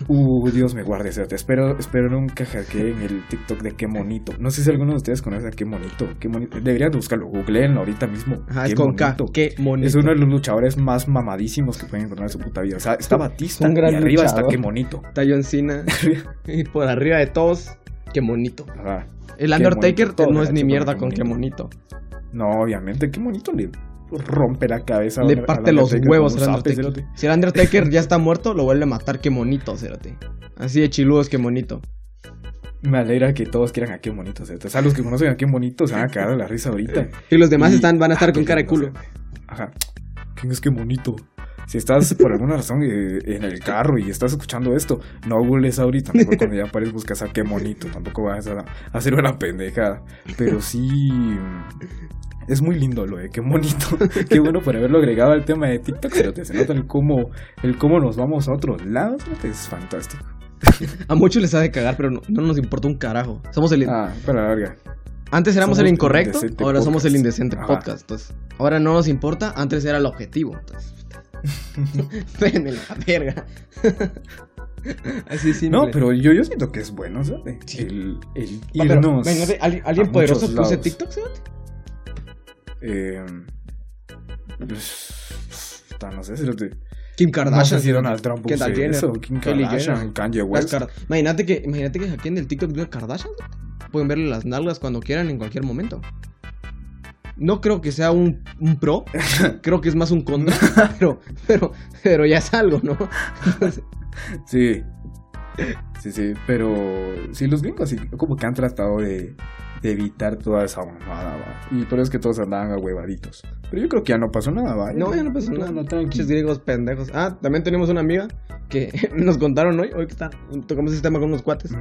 Uh, Dios me guarde, Cerote. Espero, espero nunca hackeen el TikTok de qué monito. No sé si alguno de ustedes conoce a qué monito. Qué monito. Deberían de buscarlo. Googleenlo ahorita mismo. Ajá, Qué es con K. monito. Qué monito. Es uno de los luchadores más mamadísimos que pueden encontrar en su puta vida. O sea, está Batista un gran y arriba está luchador. qué monito. Está John Cena. y por arriba de todos, qué monito. Ajá. El Undertaker monito, no es ni mierda con qué monito. No, obviamente, qué monito le rompe la cabeza. Le parte los huevos Undertaker. cerote. Si el Undertaker ya está muerto, lo vuelve a matar, qué monito, cérate. Así de chiludos, qué monito. Me alegra que todos quieran a qué monito. cerote. O sea, los que conocen a qué monito se van a cagar de la risa ahorita. Y los demás Y- están, van a estar Ah, con cara de culo. Ajá. ¿Quién es qué monito? Si estás por alguna razón eh, en el carro y estás escuchando esto, no googles ahorita. Mejor cuando ya pares buscas a qué monito. Tampoco vas a a hacer una pendejada. Pero sí. Es muy lindo lo de qué monito. Qué bueno por haberlo agregado al tema de TikTok. cerote. Se nota el cómo, el cómo nos vamos a otros lados. Es fantástico. A muchos les ha de cagar, pero no, no nos importa un carajo. Somos el. Ah, para la verga. Antes éramos somos el incorrecto, ahora somos el indecente Ajá. podcast. Entonces, ahora no nos importa, antes era el objetivo. Entonces, espérenme la verga. Así sí. No, pero yo, yo siento que es bueno, ¿sabes? El, el irnos. ¿Alguien, poderoso lados. TikTok, ¿sabes? Eh, pues, no sé si lo te. Kim No sé Kardashian. si Donald Trump Kendall use Jenner, eso, Kim Kardashian. Kanye West. Imagínate que, imagínate que hackeen el TikTok de una Kardashian. Pueden verle las nalgas cuando quieran en cualquier momento. No creo que sea un, un pro, creo que es más un contra, pero, pero, pero ya es algo, ¿no? Sí. Sí, sí, pero sí, los gringos sí, como que han tratado de, de evitar toda esa mamada, va. Y por eso es que todos andaban ahuevaditos. Pero yo creo que ya no pasó nada, va. No, ya no pasó nada. Pinches griegos pendejos. Ah, también tenemos una amiga que nos contaron hoy, hoy que está, tocamos este tema con unos cuates,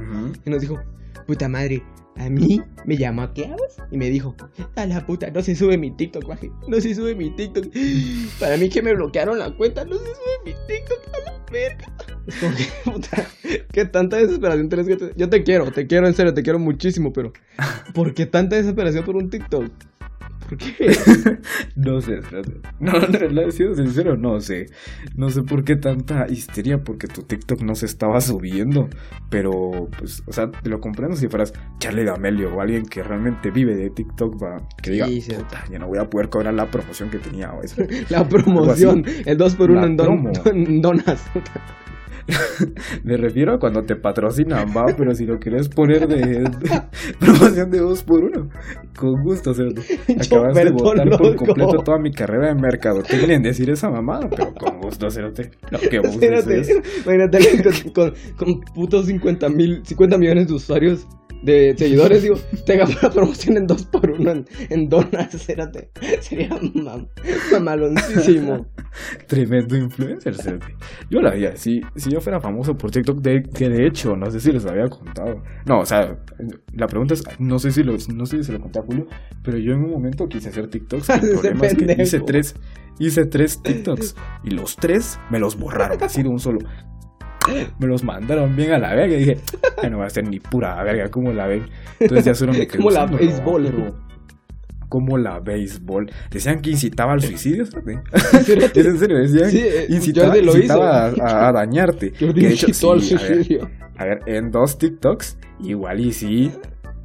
y nos dijo, puta madre, a mí me llamó Clavos y me dijo, a la puta, no se sube mi TikTok, no se sube mi TikTok. Para mí que me bloquearon la cuenta, no se sube mi TikTok, a la verga. Qué tanta desesperación tenés que tener. Yo te quiero, te quiero en serio, te quiero muchísimo, pero ¿por qué tanta desesperación por un TikTok? ¿Por qué? No sé. No, no, no, siendo sincero, no sé. No sé por qué tanta histeria, porque tu TikTok no se estaba subiendo. Pero, pues, o sea, te lo comprendo si fueras Charlie D'Amelio o alguien que realmente vive de TikTok, va, que diga, Sí, sí. puta, ya no voy a poder cobrar la promoción que tenía. O eso. La promoción, el 2 por 1 La en, don- promo. en donas. Me refiero a cuando te patrocinan, va, pero si lo quieres poner de, de promoción de dos por uno, con gusto, o sea, acabas de botar por completo toda mi carrera de mercado. Te quieren decir esa mamada, pero con gusto, cerote. Vos Espérate, desees. imagínate con, con, con putos 50 mil, 50 millones de usuarios, de seguidores, digo, tenga una promoción en 2 por 1 en, en donas, espérate. Sería mam- mamaloncísimo. Tremendo influencer, cerote. Yo la haría, si, si yo fuera famoso por TikTok, de, que de hecho, no sé si les había contado. No, o sea, la pregunta es, no sé si, lo, no sé si se lo conté a Julio, pero yo en un momento quise hacer TikToks. El problema es que hice tres, hice tres TikToks y los tres me los borraron así de un solo. Me los mandaron bien a la verga y dije, "Ay, no va a ser ni pura verga, ¿cómo la ven? Entonces ya solo me quedé Como la béisbol. Como la béisbol. Decían que incitaba al suicidio, ¿sabes? Es en serio, decían Sí, eh, incitaba, lo incitaba hizo. a, dañarte. Que de hecho, incitó al sí, a ver, suicidio. a ver, en dos TikToks, igual y sí.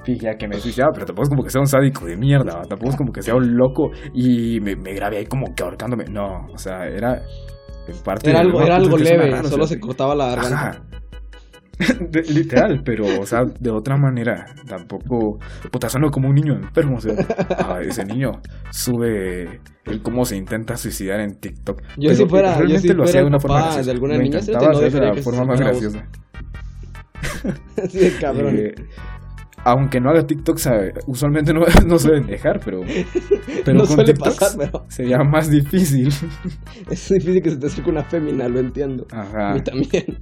Fíjate que me suicidaba, pero tampoco es como que sea un sádico de mierda, tampoco es como que sea un loco y me, me grabé ahí como que ahorcándome. No, o sea, era en parte Era algo, era algo leve, o solo sea, se cortaba la garganta. Ajá. De- literal, pero, o sea, de otra manera, tampoco, puta, suena como un niño enfermo, o sea, ah, ese niño sube el cómo se intenta suicidar en TikTok. Yo Pero si fuera- yo realmente si lo fuera hacía de una forma graciosa. de alguna Lo niña, este no de la forma más graciosa. Así de cabrón. Eh, aunque no haga TikTok, sabe, usualmente no, no suelen dejar, pero, pero no con suele TikToks pasar, pero sería más difícil. es difícil que se te acerque una fémina, lo entiendo. A Ajá. mí también.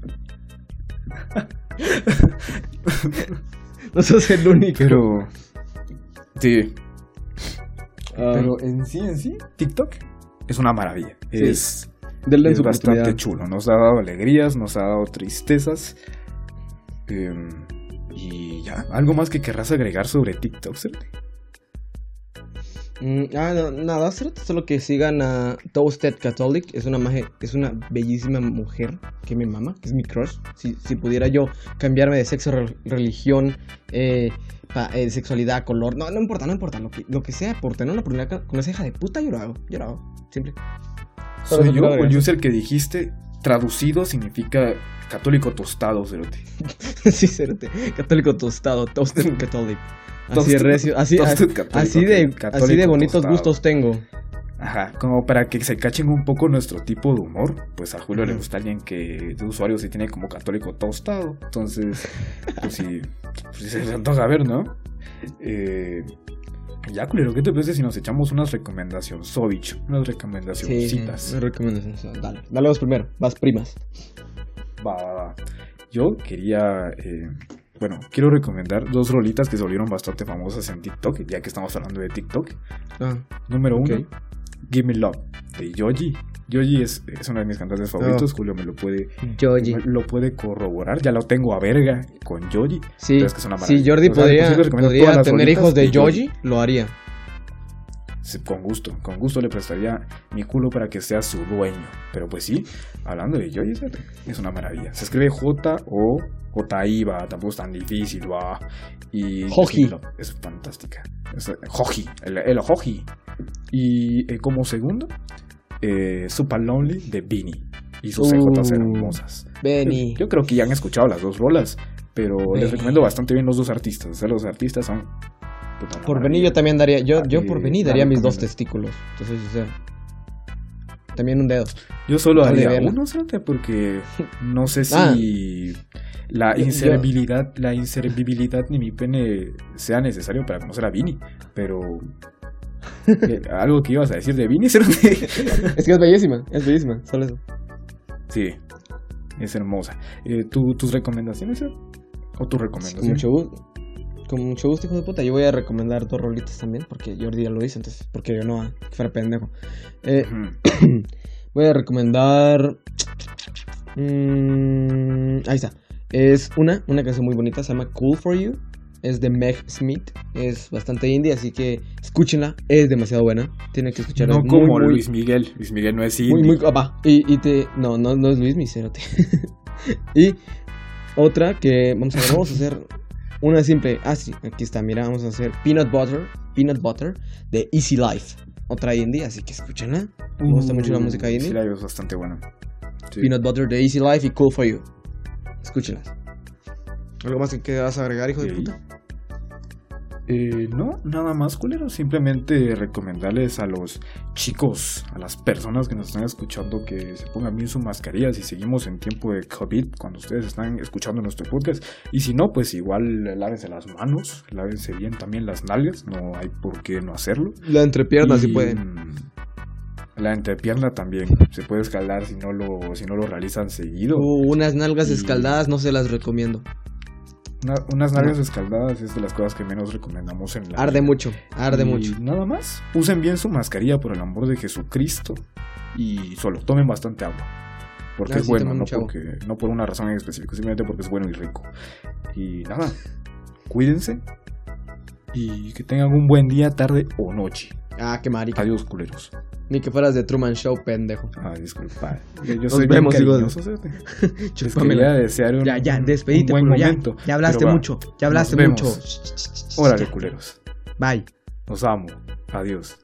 no sos el único. Pero. Sí. Ah, Pero en sí, en sí, TikTok es una maravilla. Sí. Es, denle es bastante chulo. Nos ha dado alegrías, nos ha dado tristezas. Em, y ya, ¿algo más que querrás agregar sobre TikTok, Cerote? Mm, ah, no, nada, cerote, solo que sigan a Toasted Catholic. Es una maje, es una bellísima mujer que me mama, que es mi crush. Si, si pudiera yo cambiarme de sexo, re- religión, eh, pa- eh, sexualidad, color, no, no importa, no importa, lo que, lo que sea, por tener una oportunidad con esa hija de puta, yo lo hago, yo lo hago, simple. Soy yo o el user que dijiste, traducido significa católico tostado, cerote. sí, cerote, católico tostado, Toasted Catholic. Así de recio, así, así, de, así de bonitos tostado. gustos tengo. Ajá, como para que se cachen un poco nuestro tipo de humor, pues a Julio le gusta alguien que de usuario sí tiene como católico tostado, entonces, pues sí, pues sí se antoja ver, ¿no? Eh, ya, culero, ¿qué te parece si nos echamos unas recomendaciones, Sovich, unas Sí, recomendacioncitas? me recomendación. o sea, Dale, dale vos primero, vas primas. Va, va, va. Yo quería, eh, bueno, quiero recomendar dos rolitas que se volvieron bastante famosas en TikTok, ya que estamos hablando de TikTok. Ah, Número uno, Give Me Love, de Yoji. Yoji es, es uno de mis cantantes favoritos, Julio me lo puede me lo puede corroborar, ya lo tengo a verga con Yoji. Sí, Pero es que es una si maravilla. Jordi O sea, podría, podría tener hijos de Yoji. Lo haría. Con gusto, con gusto le prestaría mi culo para que sea su dueño. Pero pues sí, hablando de Yoji, es- una maravilla. Se escribe J o J-I, va, tampoco es tan difícil, va. Y Joji. es, fantástica. Es, Joji, el, el Joji. Y eh, como segundo, eh, Super Lonely de Beanie. Y sus CJs Uh. hermosas. Benny. Yo creo que ya han escuchado las dos rolas, pero les Benny. recomiendo bastante bien los dos artistas. O sea, los artistas son. Puta, Por. Benny yo también daría, yo, yo por Benny la daría mis dos testículos, te soy sincero. También un dedo. Yo solo verla. uno, fíjate, porque no sé si Ah. la Yo- inservibilidad, la inservibilidad ni mi pene sea necesario para conocer a Vini, pero eh, algo que ibas a decir de Vini? Es que es bellísima, es bellísima, solo eso. sí, es hermosa. Eh, ¿tú- ¿Tus recomendaciones? ¿O tu recomendación? mucho gusto. Con mucho gusto, hijo de puta. Yo voy a recomendar dos rolitas también, porque Jordi ya lo hizo, entonces, porque yo no, que fuera pendejo. Eh, voy a recomendar. Mm, ahí está. Es una, una canción muy bonita, se llama Cool for You. Es de Meg Smith. Es bastante indie, así que escúchenla. Es demasiado buena. Tienen que escucharla. No es como muy, muy, Luis Miguel. Luis Miguel no es Muy, indie. muy. ah, va. Y, y te. No, no, no es Luis Miserote. y otra que. Vamos a ver, vamos a hacer. Una simple. Ah, sí, aquí está. Mira, vamos a hacer Peanut Butter. Peanut Butter de Easy Life. Otra indie, así que escúchenla. Me gusta mucho la música Uh, indie. Sí, la es bastante buena. Sí. Peanut Butter de Easy Life y Cool for You. Escúchenlas. ¿Algo más que quieras agregar, hijo de puta? Eh, no, nada más, culero. Simplemente recomendarles a los chicos, a las personas que nos están escuchando, que se pongan bien su mascarilla si seguimos en tiempo de COVID, cuando ustedes están escuchando nuestro podcast. Y si no, pues igual lávense las manos, lávense bien también las nalgas, no hay por qué no hacerlo. La entrepierna, si pueden. mm, La entrepierna también se puede escalar si no lo, si no lo realizan seguido. Uh, unas nalgas Y- escaldadas no se las recomiendo. Una- unas nalgas escaldadas es de las cosas que menos recomendamos en la Arde vida. mucho, arde Y mucho. Nada más. Usen bien su mascarilla por el amor de Jesucristo. Y solo tomen bastante agua. Porque Ah, es sí, bueno, no, porque, no por una razón en específico, simplemente porque es bueno y rico. Y nada, cuídense. Y que tengan un buen día, tarde o noche. Ah, qué marica. Adiós, culeros. Ni que fueras de Truman Show, pendejo. Ah, disculpa. Yo, yo Nos soy bien vemos, de- cariñoso, ¿sí? Les Chúpamela. quería desear un, Ya, ya, despedite, un buen culo, ya. momento. Ya hablaste va, mucho, ya hablaste nos mucho. Órale, culeros. Bye. Los amo. Adiós.